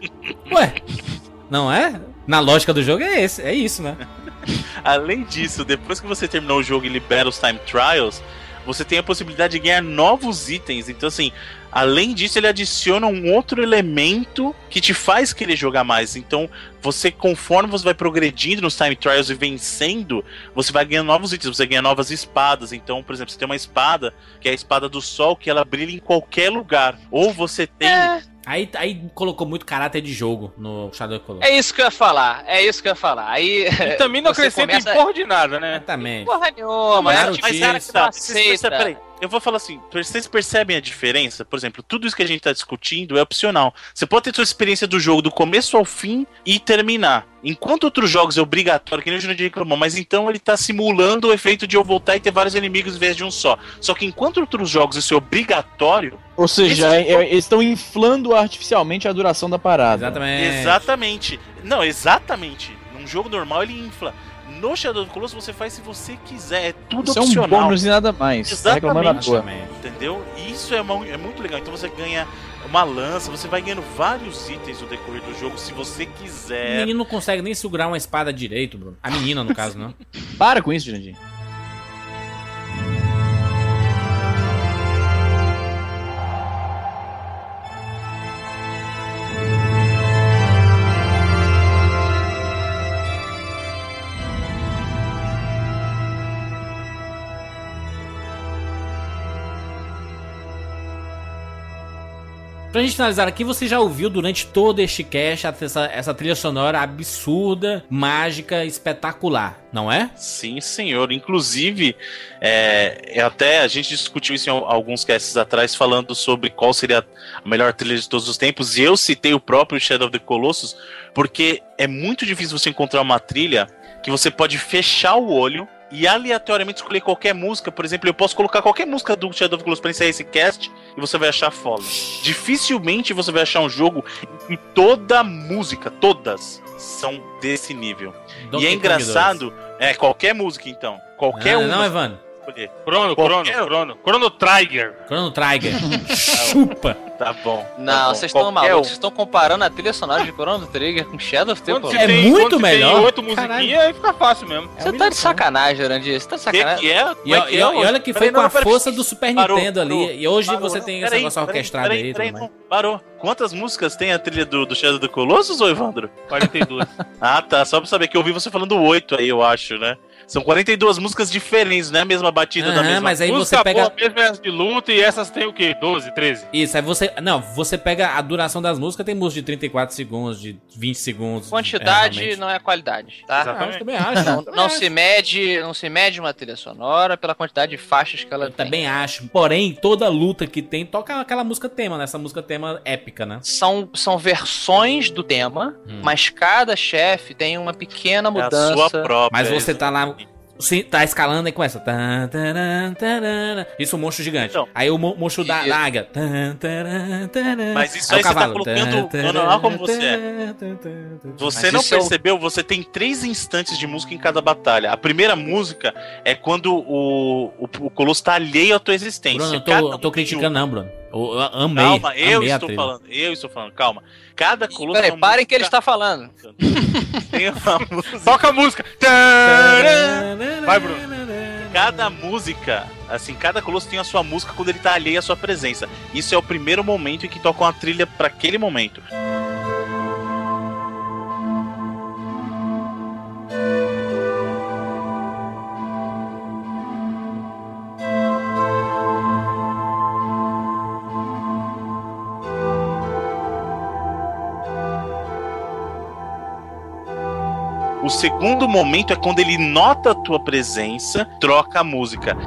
Ué, não é? Na lógica do jogo é esse, é isso, né? Além disso, depois que você terminou o jogo e libera os time trials, você tem a possibilidade de ganhar novos itens. Então, assim, além disso, ele adiciona um outro elemento que te faz querer jogar mais. Então, você, conforme você vai progredindo nos time trials e vencendo, você vai ganhando novos itens. Você ganha novas espadas. Então, por exemplo, você tem uma espada que é a espada do sol, que ela brilha em qualquer lugar. Ou você tem. Aí, aí colocou muito caráter de jogo no Shadow Colossus. É isso que eu ia falar. É isso que eu ia falar. Aí. E também não acrescenta começa- em porra de nada, né? Exatamente. Porra nenhuma, Mas, é tipo, que cara que não aceita. peraí, eu vou falar assim, vocês percebem a diferença? Por exemplo, tudo isso que a gente tá discutindo é opcional. Você pode ter sua experiência do jogo do começo ao fim e terminar. Enquanto outros jogos é obrigatório, que nem o Jurandir reclamou, mas então ele tá simulando o efeito de eu voltar e ter vários inimigos em vez de um só. Só que enquanto outros jogos isso é obrigatório, Ou seja, Esse- é- é- eles estão inflando artificialmente a duração da parada. Exatamente. exatamente. Não, exatamente. Num jogo normal ele infla. No Shadow of the Colossus você faz se você quiser, é tudo Isso é um opcional. bônus e nada mais. Tá. Exatamente. Entendeu? E isso é, mu- é muito legal. Então você ganha uma lança, você vai ganhando vários itens no decorrer do jogo se você O quiser. menino não consegue nem segurar uma espada direito, Bruno. A menina, no caso, não. Para com isso, Jurandir. Pra gente finalizar aqui, você já ouviu durante todo este cast essa, essa trilha sonora absurda, mágica, espetacular, não é? Sim, senhor. Inclusive, é, é até a gente discutiu isso em al- alguns casts atrás, falando sobre qual seria a melhor trilha de todos os tempos. E eu citei o próprio Shadow of the Colossus, porque é muito difícil você encontrar uma trilha que você pode fechar o olho e aleatoriamente escolher qualquer música. Por exemplo, eu posso colocar qualquer música do Shadow of the Colossus encerrar esse cast e você vai achar foda. Dificilmente você vai achar um jogo em que toda música, todas, são desse nível. Donkey e é engraçado, é qualquer música então, 2. qualquer não, uma. não, Evandro. Escolher. Crono, Crono, Qualquer- Crono. Chrono Trigger. Chrono Trigger. Chupa. Tá bom. tá Não, vocês estão malucos. Vocês estão comparando a trilha sonora de Chrono Trigger com Shadow of the Colossus. É tem- muito melhor. Tem oito musiquinhas, aí fica fácil mesmo. É Você tá humilhação. de sacanagem, Jurandir. Você tá de Que sacanagem. que é? E, é e- que e é? olha que foi Peraí, com a não, peraí. força do Super Parou, Nintendo ali. parou. E hoje Parou. você tem esse negócio orquestrado aí. e peraí, não. Parou. Quantas músicas tem a trilha do, do Shadow do Colossus, ô Evandro? 42. Ah, tá. Só pra saber que eu ouvi você falando oito aí, eu acho, né? São 42 músicas diferentes, não é a mesma batida da mesma. mas aí Música você pega. boa mesmo é as de luta e essas tem o quê? 12, 13? Isso, aí você. Não, você pega a duração das músicas, tem música de 34 segundos, de 20 segundos. Quantidade é, não é qualidade, tá? Exato. Ah, eu também acho. Não, também não acho. se mede, não se mede uma trilha sonora pela quantidade de faixas que ela Eu tem. também acho. Porém, toda luta que tem, toca aquela música tema, né? Essa música tema épica, né? São, são versões do tema, Hum. mas cada chefe tem uma pequena É a mudança. sua própria. Mas você tá lá. Você tá escalando e começa. tan, taran, taran. Isso é o monstro gigante. Então. aí o mo- monstro da, águia. Mas isso o aí você tá colocando- Mano, olha como você é. Você Mas não isso é o- percebeu? Você tem três instantes de música em cada batalha. A primeira música é quando o, o, o Colosso tá alheio à tua existência. Bruno, eu tô, tô um- criticando, não, Bruno. Eu, eu amei. Calma, eu amei estou falando. Eu estou falando, calma. Cada Colosso. Peraí, parem que ele música- está falando. Tem uma música. Toca a música. Vai, Bruno. Cada música, assim, cada colosso tem a sua música quando ele tá alheio à sua presença. Isso é o primeiro momento em que toca uma trilha pra aquele momento. Segundo momento é quando ele nota a tua presença, troca a música.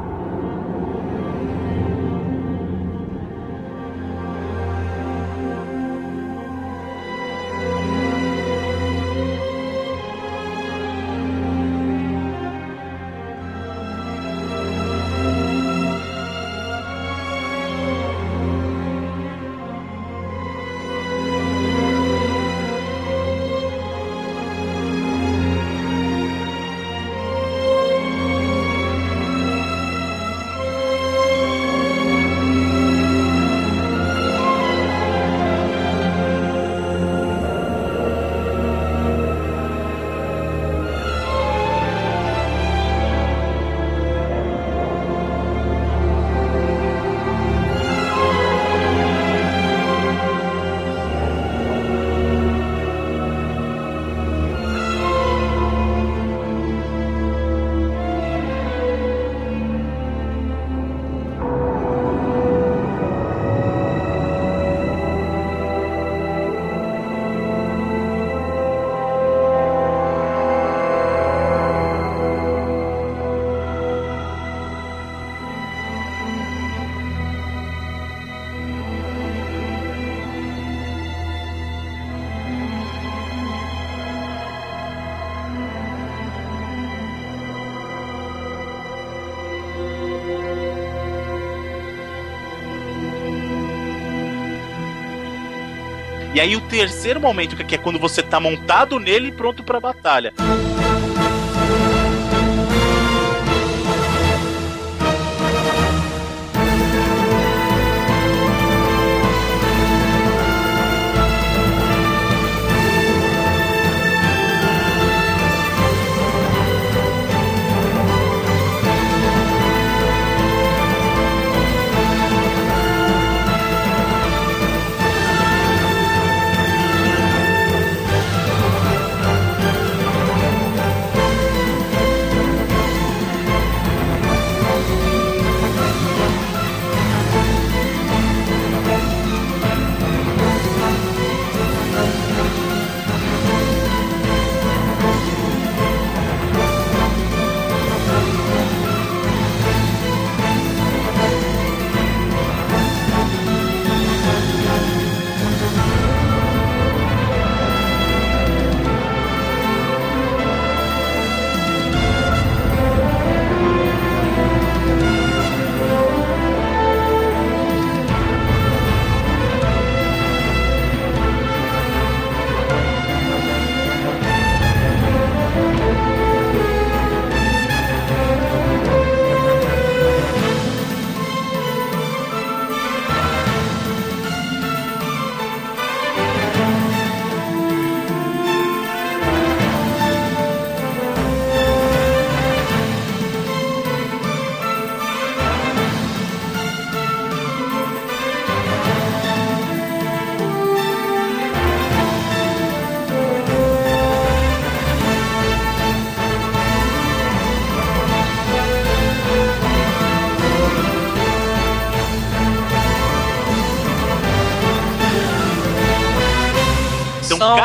E aí o terceiro momento, que é quando você tá montado nele e pronto pra batalha.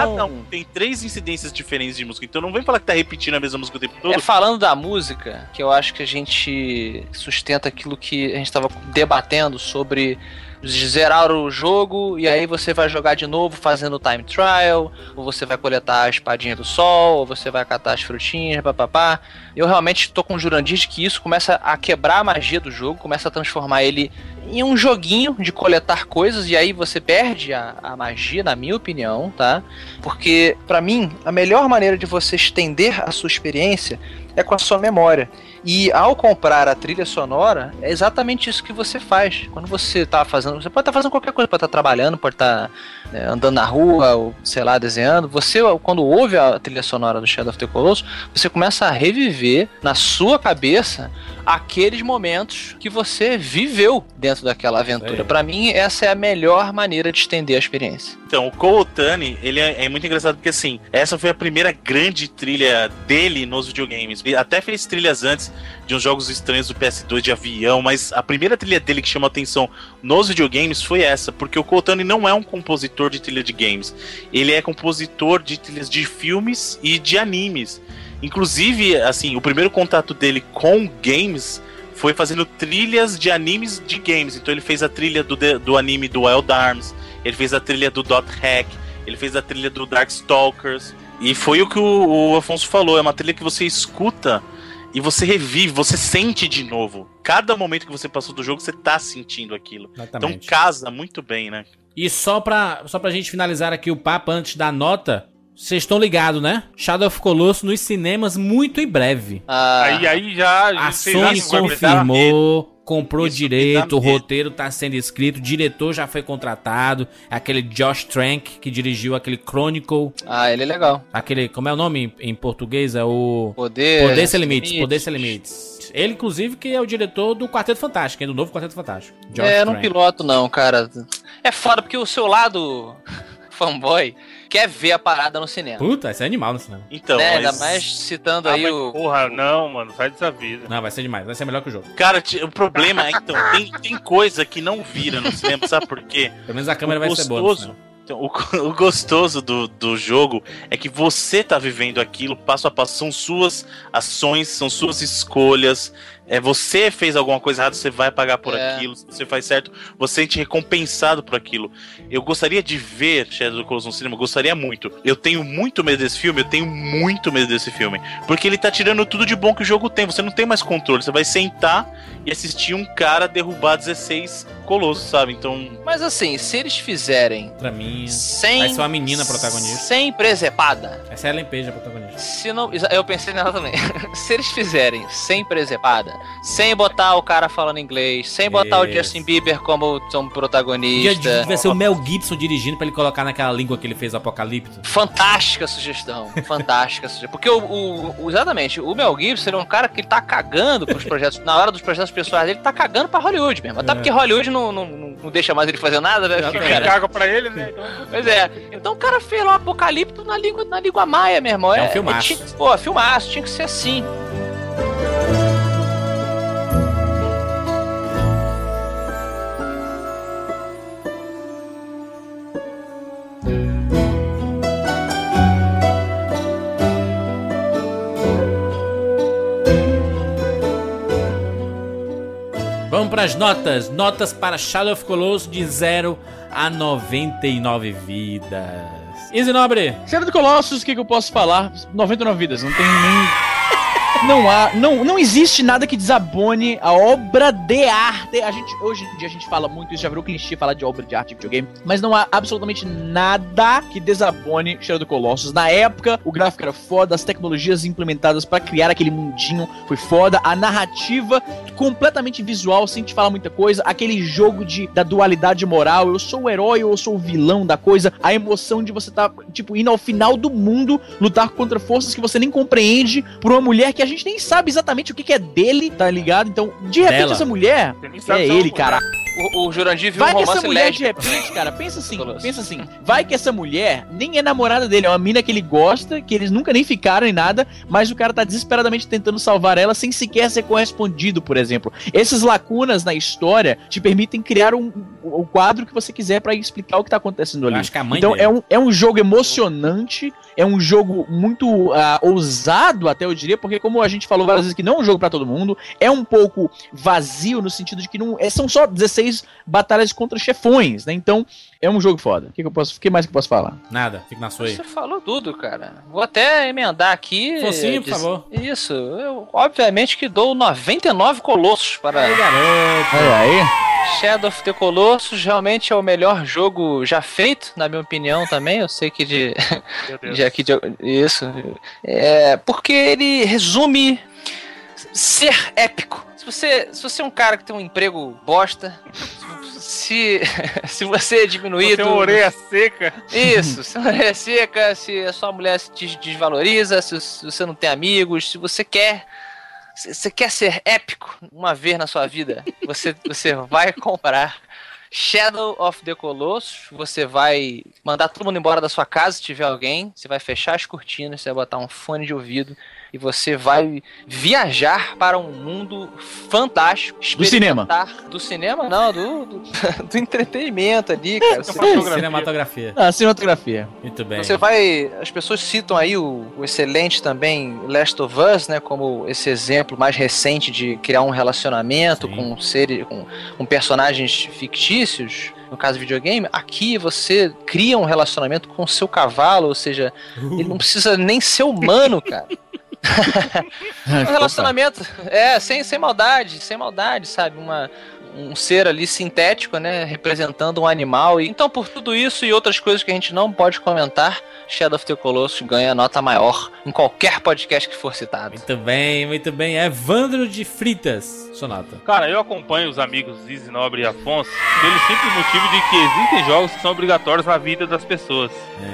Cada um tem três incidências diferentes de música. Então não vem falar que tá repetindo a mesma música o tempo todo. É falando da música que eu acho que a gente sustenta aquilo que a gente estava debatendo sobre zerar o jogo e aí você vai jogar de novo fazendo time trial, ou você vai coletar a espadinha do sol, ou você vai catar as frutinhas, papapá. Eu realmente tô com o Jurandir de que isso começa a quebrar a magia do jogo, começa a transformar ele em um joguinho de coletar coisas e aí você perde a, a magia, na minha opinião, tá? Porque, para mim, a melhor maneira de você estender a sua experiência é com a sua memória. E ao comprar a trilha sonora, é exatamente isso que você faz. Quando você tá fazendo. Você pode estar fazendo qualquer coisa, pode estar trabalhando, pode estar né, andando na rua, ou sei lá, desenhando. Você, quando ouve a trilha sonora do Shadow of the Colossus, você começa a reviver na sua cabeça aqueles momentos que você viveu dentro daquela aventura. Para mim, essa é a melhor maneira de estender a experiência. Então, o Koutani, ele é, é muito engraçado porque, assim, essa foi a primeira grande trilha dele nos videogames. Ele até fez trilhas antes de uns jogos estranhos do PS2 de avião, mas a primeira trilha dele que chamou atenção nos videogames foi essa, porque o Koutani não é um compositor de trilha de games. Ele é compositor de trilhas de filmes e de animes. Inclusive, assim, o primeiro contato dele com games foi fazendo trilhas de animes de games. Então ele fez a trilha do, do anime do Wild Arms, ele fez a trilha do Dot Hack, ele fez a trilha do Darkstalkers. E foi o que o, o Afonso falou, é uma trilha que você escuta e você revive, você sente de novo. Cada momento que você passou do jogo, você tá sentindo aquilo. Então Exatamente. casa muito bem, né? E só pra, só pra gente finalizar aqui o papo antes da nota, vocês estão ligados, né? Shadow of Colossus nos cinemas muito em breve. Ah, Aí, aí já. A Sony confirmou, comprou Isso direito, o roteiro tá sendo escrito, o diretor já foi contratado, aquele Josh Trank que dirigiu aquele Chronicle, ah, ele é legal. aquele, como é o nome em, em português? É o Poder. Poder Sem Limites, Poder Sem Limites. Ele, inclusive, que é o diretor do Quarteto Fantástico, hein, do novo Quarteto Fantástico. Josh É, não Trank. piloto não, cara. É foda porque o seu lado fanboy quer ver a parada no cinema. Puta, esse é animal no cinema. Então, né? mas- Ainda mais citando Ah, aí mas, o. Porra, não, mano, sai dessa vida. Não, vai ser demais, vai ser melhor que o jogo. Cara, o problema é, então, tem, tem coisa que não vira no cinema, sabe por quê? Pelo menos a câmera O vai ser boa gostoso-. Então, o, o gostoso do, do jogo é que você tá vivendo aquilo passo a passo. São suas ações, são suas escolhas. É, você fez alguma coisa errada, você vai pagar por É. aquilo. Se você faz certo, você sente recompensado por aquilo. Eu gostaria de ver Shadow of the Colossus no cinema, gostaria muito. Eu tenho muito medo desse filme, eu tenho muito medo desse filme. Porque ele tá tirando tudo de bom que o jogo tem. Você não tem mais controle. Você vai sentar e assistir um cara derrubar 16 colossos, sabe? Então, Mas assim, se eles fizerem Pra mim, sem. Vai ser uma menina protagonista. Sem presepada. essa é a Ellen Page, a protagonista. Se não, eu pensei nela também. se eles fizerem sem presepada, sem botar o cara falando inglês, sem botar o Isso. Justin Bieber como como Dia protagonista. de- vai ser o Mel Gibson dirigindo pra ele colocar naquela língua que ele fez o Apocalipse. Fantástica sugestão. Fantástica sugestão. Porque o, o- o- exatamente, o Mel Gibson ele é um cara que ele tá cagando pros projetos. na hora dos projetos pessoais dele, ele tá cagando pra Hollywood mesmo. Até É. porque Hollywood não, não, não- deixa mais ele fazer nada, né? Cara, caga pra ele, né? Então, Pois é. Então o cara fez lá o Apocalipto na língua, na língua maia, meu irmão. É um filmaço. tinha que- pô, filmaço, tinha que ser assim. Vamos pras notas. Notas para Shadow of Colossus de 0 a 99 vidas. Easy Nobre. Shadow do Colossus, o que, que eu posso falar? 99 vidas, não tem nem. Não há. Não, não existe nada que desabone a obra de arte. A gente, hoje em dia a gente fala muito isso, já virou clichê falar de obra de arte de videogame. Mas não há absolutamente nada que desabone Shadow do Colossus. Na época, o gráfico era foda, as tecnologias implementadas pra criar aquele mundinho foi foda, a narrativa completamente visual, sem te falar muita coisa, aquele jogo de, da dualidade moral, eu sou o herói ou eu sou o vilão da coisa, a emoção de você tá, tipo, indo ao final do mundo, lutar contra forças que você nem compreende, por uma mulher que a gente nem sabe exatamente o que, que é dele, tá ligado? Então, de repente, Dela. essa mulher é se ele, cara. O, o Jurandir viu um Vai que essa romance mulher de repente, cara, pensa assim, Colosso. pensa assim. Vai que essa mulher nem é namorada dele, é uma mina que ele gosta, que eles nunca nem ficaram em nada, mas o cara tá desesperadamente tentando salvar ela sem sequer ser correspondido, por exemplo. Essas lacunas na história te permitem criar um, o quadro que você quiser pra explicar o que tá acontecendo ali. acho que a mãe Então dele. é um, é um jogo emocionante, é um jogo muito ah, ousado, até eu diria, porque como a gente falou várias vezes que não é um jogo pra todo mundo, é um pouco vazio no sentido de que não é- são só 16 batalhas contra chefões, né? Então é um jogo foda. O que, que eu posso, que mais que eu posso falar? Nada, fica na sua aí. Você falou tudo, cara. Vou até emendar aqui. Focinho, por diz- favor. Isso. Eu, obviamente que dou 99 colossos para Aí, garoto. Olha aí. Shadow of the Colossus. Realmente é o melhor jogo já feito, na minha opinião também. Eu sei que de. Meu Deus. de aqui de, isso. É, porque ele resume ser épico. Se você, se você é um cara que tem um emprego bosta, se, se você é diminuído. Tem uma orelha seca. Isso, se a mulher é seca, se a sua mulher se des- desvaloriza, se, se você não tem amigos, se você quer. Você quer ser épico uma vez na sua vida, você, você vai comprar Shadow of the Colossus. Você vai mandar todo mundo embora da sua casa se tiver alguém. Você vai fechar as cortinas, você vai botar um fone de ouvido e você vai viajar para um mundo fantástico. Do cinema. Do cinema? Não, do, do, do entretenimento ali, cara. Você- Cinematografia. A cinematografia. Muito bem. você vai. As pessoas citam aí o, o excelente também Last of Us, né? Como esse exemplo mais recente de criar um relacionamento Sim. com seres, com, com personagens fictícios. No caso videogame, aqui você cria um relacionamento com o seu cavalo, ou seja, ele não precisa nem ser humano, cara. Um relacionamento, é, sem, sem maldade, sem maldade, sabe? Uma, um ser ali sintético, né? Representando um animal. E, então, por tudo isso e outras coisas que a gente não pode comentar, Shadow of the Colossus ganha nota maior em qualquer podcast que for citado. Muito bem, muito bem. Evandro de Fritas, Sonata. Cara, eu acompanho os amigos Zizi Nobre e Afonso pelo simples motivo de que existem jogos que são obrigatórios na vida das pessoas.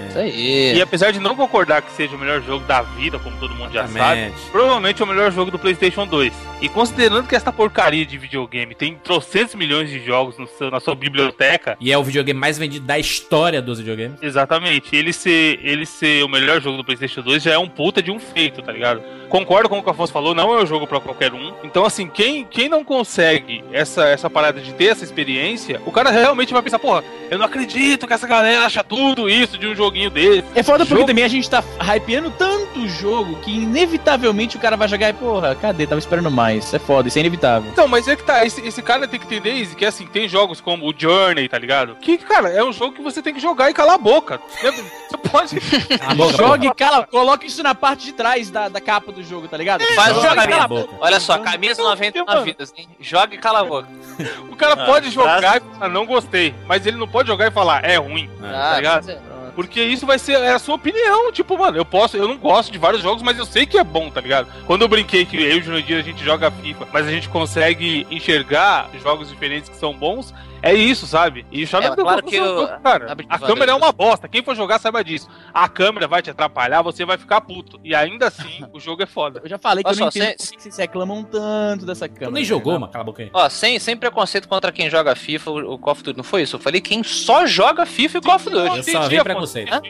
Isso aí. E apesar de não concordar que seja o melhor jogo da vida, como todo mundo já sabe, provavelmente é o melhor jogo do PlayStation 2. E considerando que essa porcaria de videogame tem trocentos milhões de jogos no seu- na sua biblioteca, E é o videogame mais vendido da história dos videogames. exatamente, ele ser, ele ser o melhor jogo do PlayStation 2 já é um puta de um feito, tá ligado? Concordo com o que o Afonso falou, não é um jogo pra qualquer um. Então, assim, quem, quem não consegue essa, essa parada de ter essa experiência, o cara realmente vai pensar, porra, eu não acredito que essa galera acha tudo isso de um joguinho desse. É foda porque Jogo- também a gente tá hypeando tanto o jogo que inevitavelmente o cara vai jogar e, porra, cadê? Tava esperando mais. É foda, isso é inevitável. Então, mas é que tá, esse, esse cara tem que entender isso, que assim, tem jogos como o Journey, tá ligado? Que, cara, é um jogo que você tem que jogar e calar a boca. Você pode. Cala a boca, Jogue, cala, coloca isso na parte de trás da, da capa do jogo, tá ligado? Faz porra. o Joga caminho. cala a boca. Olha só, camisa 99 vidas, hein? Joga e cala a boca. O cara Ah, pode jogar pra- e falar, não gostei. Mas ele não pode jogar e falar, é ruim. Ah, ligado? Porque isso vai ser é a sua opinião. Tipo, mano, eu posso, eu não gosto de vários jogos, mas eu sei que é bom, tá ligado? Quando eu brinquei que eu e o Jurandir a gente joga FIFA, mas a gente consegue enxergar jogos diferentes que são bons, é isso, sabe? E o Shadow É, of the claro Colossus que é o- jogo, cara, a câmera é uma bosta. Quem for jogar saiba disso. A câmera vai te atrapalhar, você vai ficar puto. E ainda assim, o jogo é foda. Eu já falei que Olha eu não só, entendo sem- vocês reclamam tanto dessa Tu câmera. nem jogou, mano. Cala a boca aí. Ó, sem, sem preconceito contra quem joga FIFA, o Call of Duty, não foi isso? Eu falei quem só joga FIFA e Call of Duty. Eu só entendi, vi Afonso. preconceito.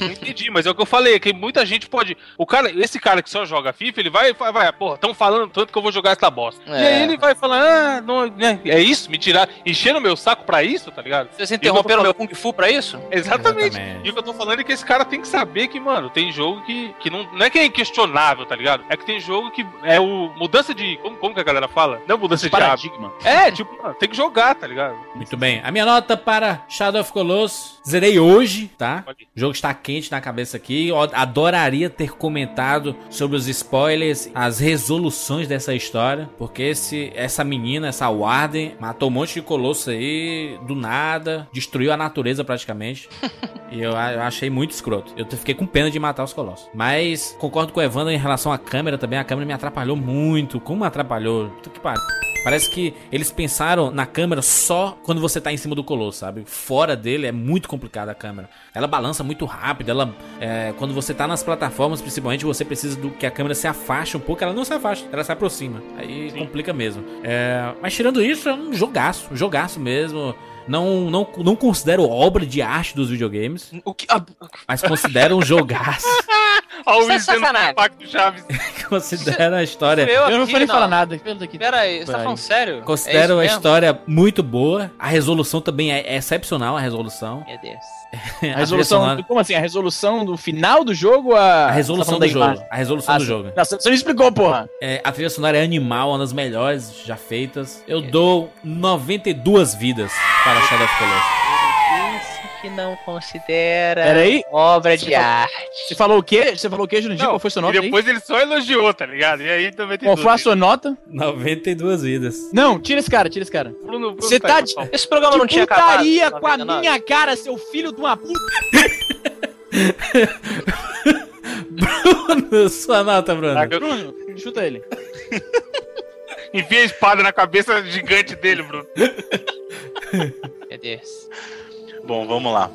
Eu entendi, mas é o que eu falei, que muita gente pode. O cara, esse cara que só joga FIFA, ele vai, vai, vai porra, tão falando tanto que eu vou jogar essa bosta. E É. aí ele vai falar, ah, não, né, é isso? Me tirar, enchendo meu saco pra isso, tá ligado? Vocês interromperam meu Kung Fu pra isso? Exatamente. Exatamente. E o que eu tô falando é que esse cara tem que saber que, mano, tem jogo que, que não, não é que é inquestionável, tá ligado? É que tem jogo que é o mudança de. Como, como que a galera fala? Não é mudança de hábito. Paradigma. É, tipo, mano, tem que jogar, tá ligado? Muito bem. A minha nota para Shadow of Colossus. Zerei hoje, tá? O jogo está quente na cabeça aqui. Eu adoraria ter comentado sobre os spoilers, as resoluções dessa história. Porque esse, essa menina, essa Warden, matou um monte de colosso aí do nada. Destruiu a natureza praticamente. E eu, eu achei muito escroto. Eu fiquei com pena de matar os colossos. Mas concordo com o Evandro em relação à câmera também. A câmera me atrapalhou muito. Como atrapalhou? Puta que pariu. Parece que eles pensaram na câmera só quando você tá em cima do colosso, sabe? Fora dele é muito complicada a câmera. Ela balança muito rápido, ela. é, quando você tá nas plataformas, principalmente, você precisa do que a câmera se afaste um pouco. Ela não se afasta, ela se aproxima. Aí complica mesmo. É, mas tirando isso, é um jogaço, um jogaço mesmo. Não, não, não considero obra de arte dos videogames, O que. ah, mas considero um jogaço. Olha o dando sacanagem. impacto Chaves. considero a história. eu, Eu não nem falar nada. Pera aí, você tá falando sério? Considero É a história muito boa. A resolução também é excepcional, a resolução. Meu Deus. A resolução. Como assim? A resolução do final do jogo? ou A, A resolução tá do falando da jogo. imagem? A resolução Ah, do jogo. Não, você não explicou, porra. É, a trilha sonora é animal, uma das melhores já feitas. Eu dou 92 vidas para Shadow of Colossus. Isso que não considera aí. obra Você de falou- arte. Você falou o quê? Você falou o quê, Jurandir? Qual foi a sua e nota aí? depois ele só elogiou, tá ligado? E aí também tem Qual foi a sua nota? 92 vidas. Não, tira esse cara, tira esse cara. Bruno, Bruno Você tá de, Esse programa não tinha acabado. putaria com a 99? minha cara, seu filho de uma puta. Sua nota, Bruno. Bruno, chuta ele. Enfia a espada na cabeça gigante dele, Bruno. Meu Deus. Bom, vamos lá.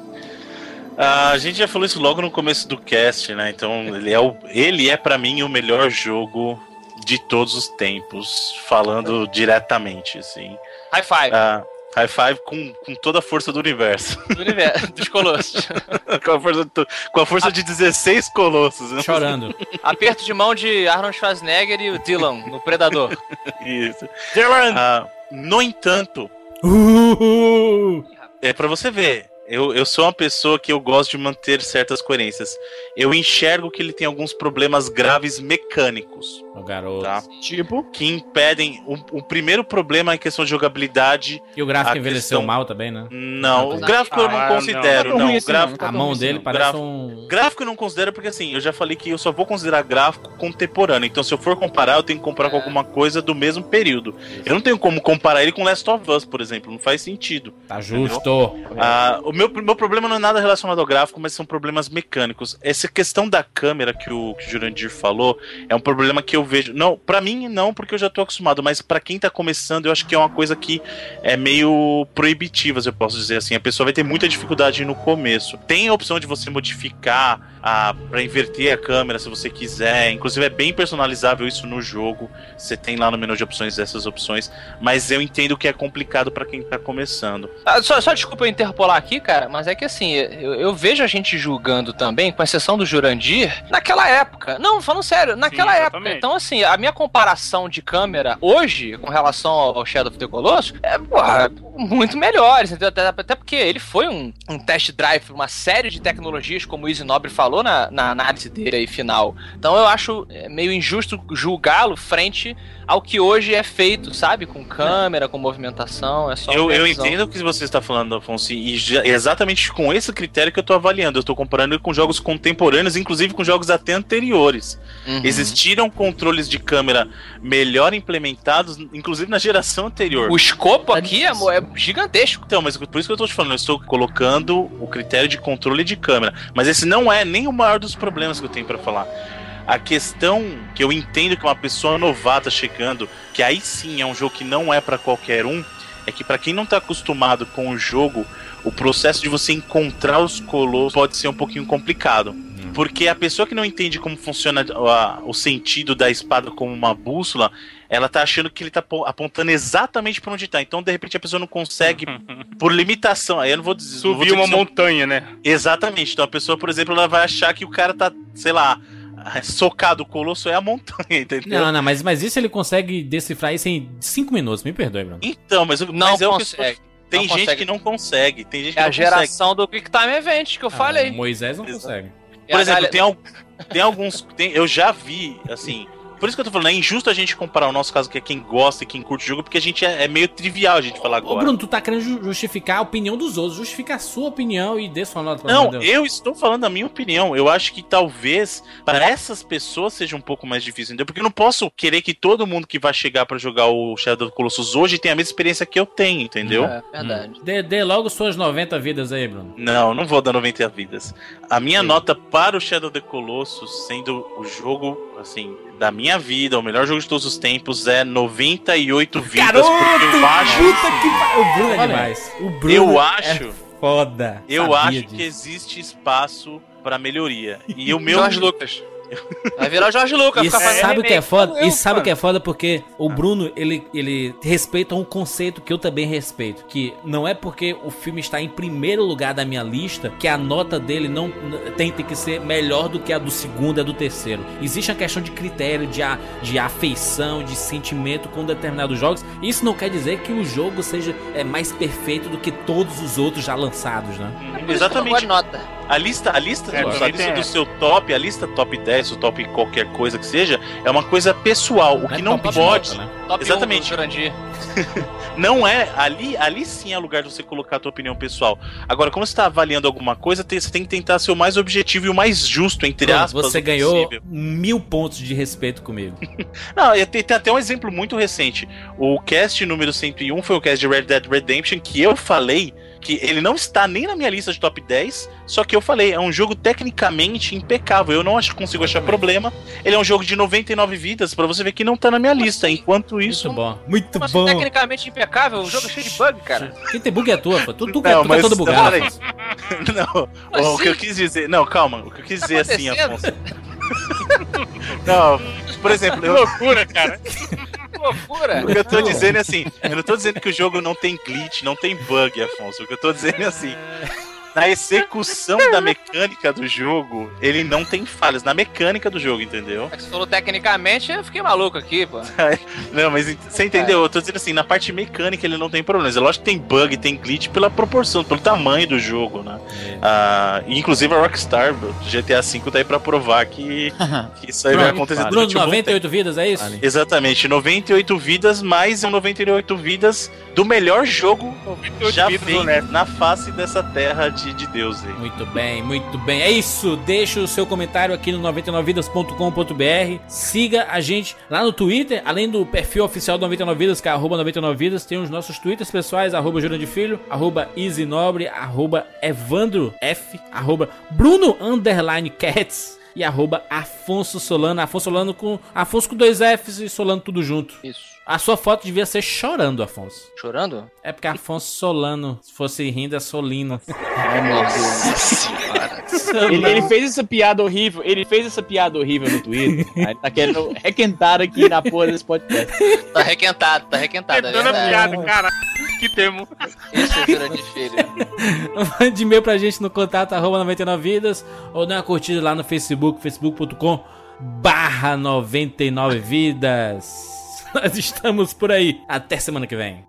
Ah, a gente já falou isso logo no começo do cast, né? Então, ele é, o, ele é para mim o melhor jogo de todos os tempos, falando diretamente, assim. High five. Ah, high five com, com toda a força do universo. Do universo, dos colossos. com, a força, do- com a força de 16 colossos. né? Chorando. Aperto de mão de Arnold Schwarzenegger e o Dylan no Predador. Isso. Dylan! Ah, no entanto, Uh! é pra você ver. Eu, eu sou uma pessoa que eu gosto de manter certas coerências. Eu enxergo que ele tem alguns problemas graves mecânicos, O garoto. tá? Tipo, Que impedem. O, o primeiro problema é em questão de jogabilidade. E o gráfico envelheceu questão- mal também, né? Não, o Ah, gráfico eu não não. considero, Não tá tão não. ruim O assim, gráfico, não, tá A mão dele não. parece Gráfico- um. Gráfico eu não considero porque assim, eu já falei que eu só vou considerar gráfico contemporâneo. Então, se eu for comparar, eu tenho que comparar com É. alguma coisa do mesmo período. Eu não tenho como comparar ele com Last of Us, por exemplo. Não faz sentido. Tá justo. Ah, o meu, meu problema não é nada relacionado ao gráfico, mas são problemas mecânicos. Essa questão da câmera que o, que o Jurandir falou é um problema que eu vejo. Não, pra mim não, porque eu já tô acostumado, mas pra quem tá começando, eu acho que é uma coisa que é meio proibitiva, se eu posso dizer assim. A pessoa vai ter muita dificuldade no começo. Tem a opção de você modificar a, pra inverter a câmera se você quiser. Inclusive é bem personalizável isso no jogo. Você tem lá no menu de opções essas opções. Mas eu entendo que é complicado pra quem tá começando. Ah, só, só desculpa eu interpolar aqui, cara, mas é que assim, eu, eu vejo a gente julgando também, com exceção do Jurandir, naquela época. Não, falando sério, naquela Sim, época. Então, assim, a minha comparação de câmera hoje, com relação ao Shadow of the Colossus, é, porra, muito melhores, entendeu? Até, até porque ele foi um, um test drive pra uma série de tecnologias, como o Easy Nobre falou na, na análise dele aí final. Então eu acho é, meio injusto julgá-lo frente ao que hoje é feito, sabe? Com câmera, com movimentação, é só Eu, eu entendo o que você está falando, Afonso, e já- é exatamente com esse critério que eu estou avaliando. Eu estou comparando com jogos contemporâneos, inclusive com jogos até anteriores. Uhum. Existiram controles de câmera melhor implementados, inclusive na geração anterior. O escopo aqui é, é gigantesco. Então, mas por isso que eu estou te falando, eu estou colocando o critério de controle de câmera. Mas esse não é nem o maior dos problemas que eu tenho para falar. A questão que eu entendo que uma pessoa novata chegando, que aí sim é um jogo que não é para qualquer um, é que para quem não tá acostumado com o jogo, o processo de você encontrar os colossos pode ser um pouquinho complicado. Porque a pessoa que não entende como funciona a- o sentido da espada como uma bússola, ela tá achando que ele tá po- apontando exatamente para onde tá. Então, de repente, a pessoa não consegue, por limitação. Aí eu não vou dizer. não vou Subir dizer uma é montanha, né? Exatamente. Então a pessoa, por exemplo, ela vai achar que o cara tá, sei lá, socado o colosso é a montanha, entendeu? Não, não, mas, mas isso ele consegue decifrar isso em 5 minutos. Me perdoe, Bruno. Então, mas, Não mas é o que eu estou- consegue. Tem Não gente consegue. que não consegue. Tem gente que É a não consegue. geração do Quick Time Event que eu Ah, falei. Moisés não Exato. consegue. É Por a exemplo, galera- tem, al- tem alguns. tem- eu já vi, assim. Por isso que eu tô falando, é injusto a gente comparar o nosso caso, que é quem gosta e quem curte o jogo, porque a gente é, é meio trivial a gente falar Ô, agora. Bruno, tu tá querendo ju- justificar a opinião dos outros. Justifica a sua opinião e dê sua nota pra Não, eu estou falando a minha opinião. Eu acho que talvez para essas pessoas seja um pouco mais difícil, entendeu? Porque eu não posso querer que todo mundo que vai chegar pra jogar o Shadow of the Colossus hoje tenha a mesma experiência que eu tenho, entendeu? É, verdade. Dê, dê logo suas 90 vidas aí, Bruno. Não, não vou dar 90 vidas. A minha nota para o Shadow of the Colossus, sendo o jogo, assim, da minha vida, o melhor jogo de todos os tempos, é 98 vidas. porque eu acho, Puta que O Bruno é demais. O Bruno eu é acho, foda. eu Sabia acho disso. que existe espaço para melhoria. E o meu Jorge Lucas. Vai virar o Jorge Lucas. E sabe o que é foda? Eu, E sabe o mano. que é foda? Porque o Bruno, ele, ele respeita um conceito que eu também respeito. Que não é porque o filme está em primeiro lugar da minha lista que a nota dele não tem, tem que ser melhor do que a do segundo e a do terceiro. Existe uma questão de critério, de, a, de afeição, de sentimento com determinados jogos. Isso não quer dizer que o jogo seja é, mais perfeito do que todos os outros já lançados, né? Exatamente. nota. A lista, a lista, É, do, a lista do seu top, a lista top 10, o top qualquer coisa que seja, é uma coisa pessoal. O que não top de pode, nota, né? Top Exatamente. 1 do Jurandir. não é ali, ali sim é lugar de você colocar a tua opinião pessoal. Agora, como você está avaliando alguma coisa, tem- você tem que tentar ser o mais objetivo e o mais justo entre aspas. você ganhou possível. mil pontos de respeito comigo. Não, tem, tem até um exemplo muito recente. O cast número 101 foi o cast de Red Dead Redemption que eu falei que ele não está nem na minha lista de top 10, só que eu falei, é um jogo tecnicamente impecável. Eu não acho, consigo achar problema. Ele é um jogo de 99 vidas, pra você ver que não tá na minha lista. Enquanto isso, Muito bom. Muito Mas bom. tecnicamente impecável, o jogo é cheio de bug, cara. Quem tem bug é tua, pô. Tu, tu, Não, tu mas- é todo bugado. peraí. não, Mas o que eu quis dizer, não, calma, o que eu quis Tá dizer assim? Afonso. Não, por exemplo, Que eu, loucura, cara. Que loucura. O que eu tô dizendo é assim, eu não tô dizendo que o jogo não tem glitch, não tem bug, Afonso. O que eu tô dizendo é assim, na execução da mecânica do jogo, ele não tem falhas. Na mecânica do jogo, entendeu? É que você falou tecnicamente, eu fiquei maluco aqui, pô. Não, mas você entendeu? Eu tô dizendo assim, na parte mecânica ele não tem problemas. É lógico que tem bug, tem glitch pela proporção, pelo tamanho do jogo, né? É. Ah, inclusive a Rockstar, do GTA V, tá aí pra provar que, que isso aí vai acontecer Bruno, durante um bom 98 vidas, é isso? Vale. Exatamente, 98 vidas mais um 98 vidas do melhor jogo 98 já feito na face dessa terra de, de Deus aí. Muito bem, muito bem. É isso. Deixa o seu comentário aqui no 99vidas.com.br. Siga a gente lá no Twitter, além do perfil oficial do 99vidas, que é arroba 99vidas, tem os nossos twitters pessoais, arroba Jurandir Filho, arroba Easy Nobre, arroba Evandro F, arroba Bruno Underline Cats e arroba Afonso Solano. Afonso Solano com Afonso com dois Fs e Solano tudo junto. Isso. A sua foto devia ser chorando, Afonso. Chorando? É porque Afonso Solano, se fosse rindo, é Solino. Ai, meu Deus. Ele, ele fez essa piada horrível, ele fez essa piada horrível no Twitter. Aí ele tá querendo requentar aqui na porra desse podcast. Tá requentado, tá requentado, é Tentando a piada, cara. Que termo. Isso é Jurandir Filho. Mande e-mail pra gente no contato arroba 99vidas ou dê uma curtida lá no Facebook, facebook.com barra 99vidas. Nós estamos por aí. Até semana que vem.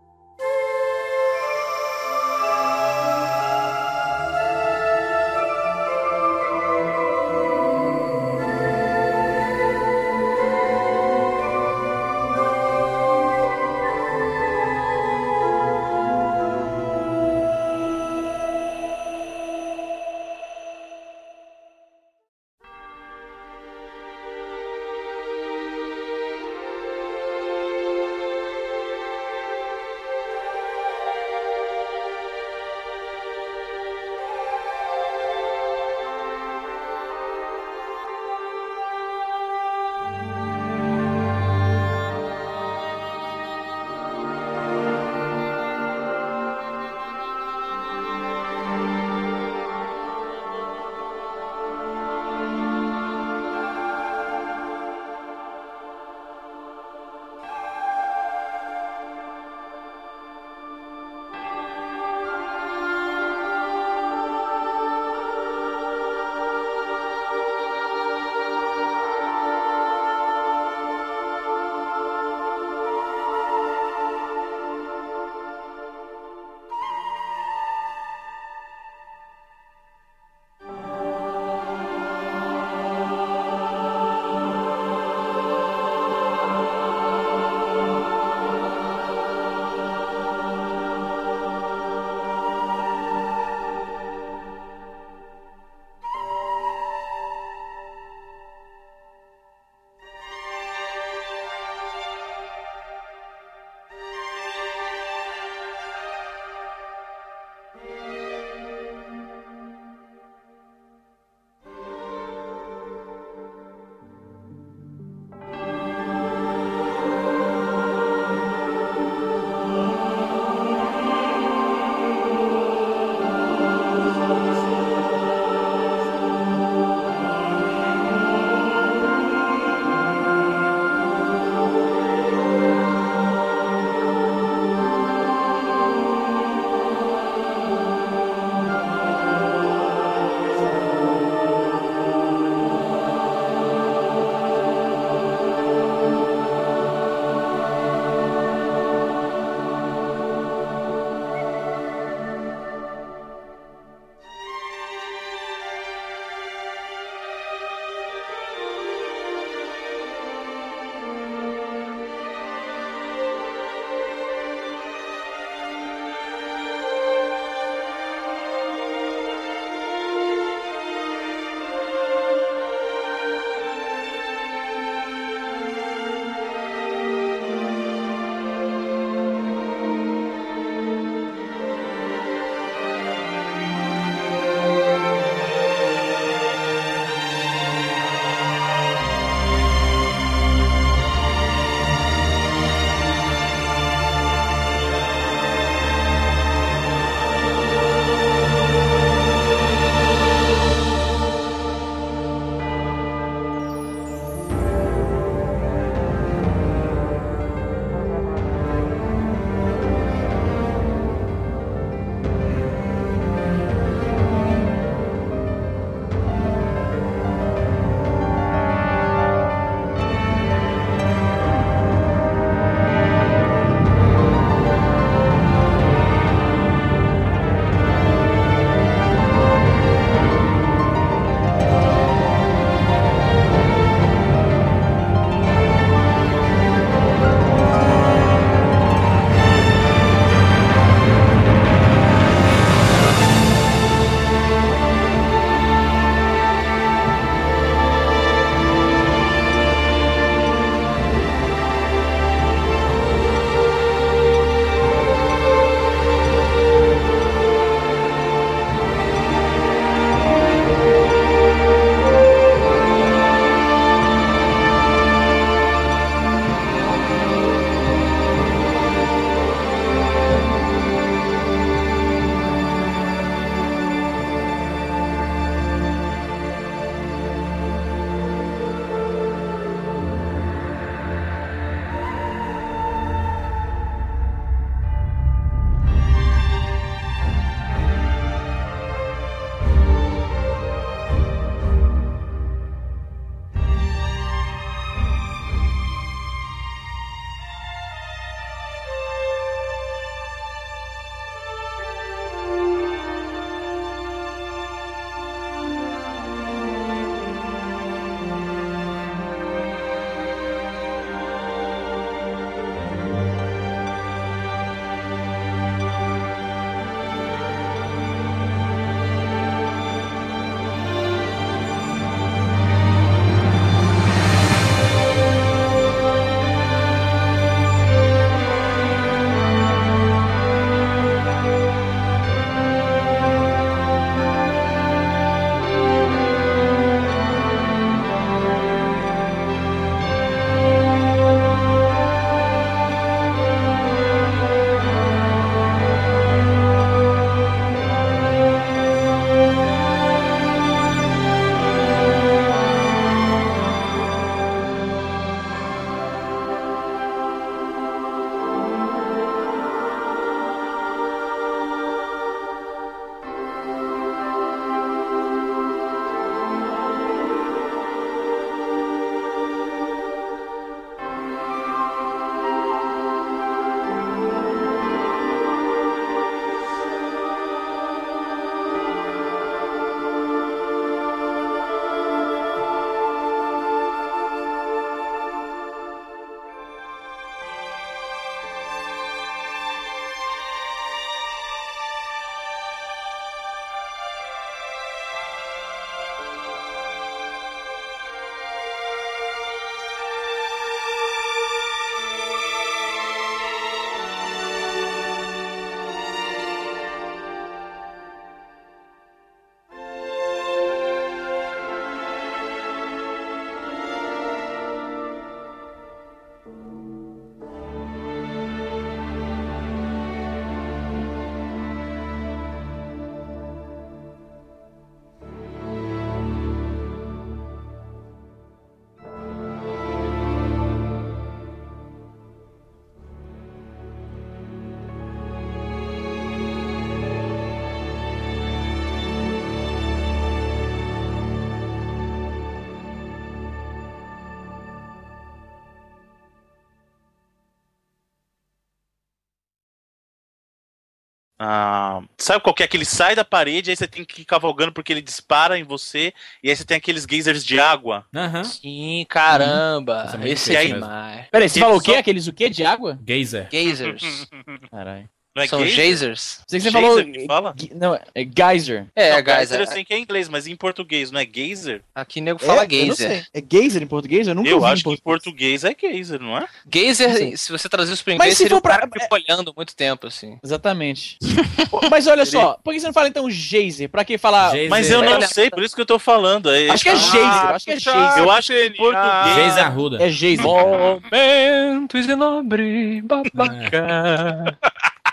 Sabe qual que é? Que ele sai da parede, aí você tem que ir cavalgando porque ele dispara em você, e aí você tem aqueles geysers de água. Aham. Sim, caramba. Isso é Esse é demais. Peraí, você falou o quê? Aqueles o quê? De água? Geyser. Geysers. Caralho. Não é São geyser? geysers? Sei que você Geyser falou. que fala? Não, é geyser. É, Não, geyser. geyser eu sei que é em inglês, mas em português, não é geyser? Aqui nego fala é, eu não geyser. sei. É geyser em português? Eu nunca Eu ouvi acho em que em português. é geyser, não é? Geyser, se você traduzir isso pro Mas inglês, se seria o cara olhando muito tempo, assim. Exatamente. Mas olha só, por que você não fala então geyser? Pra que falar. Geyser. Mas eu não Olha- sei, por isso que eu tô falando. É- Acho que é Ah, geyser, acho que é puxa, geyser. Eu acho que em português. Geyser Arruda. É geyser. Momentos de nobre babaca.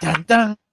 Tan, tan.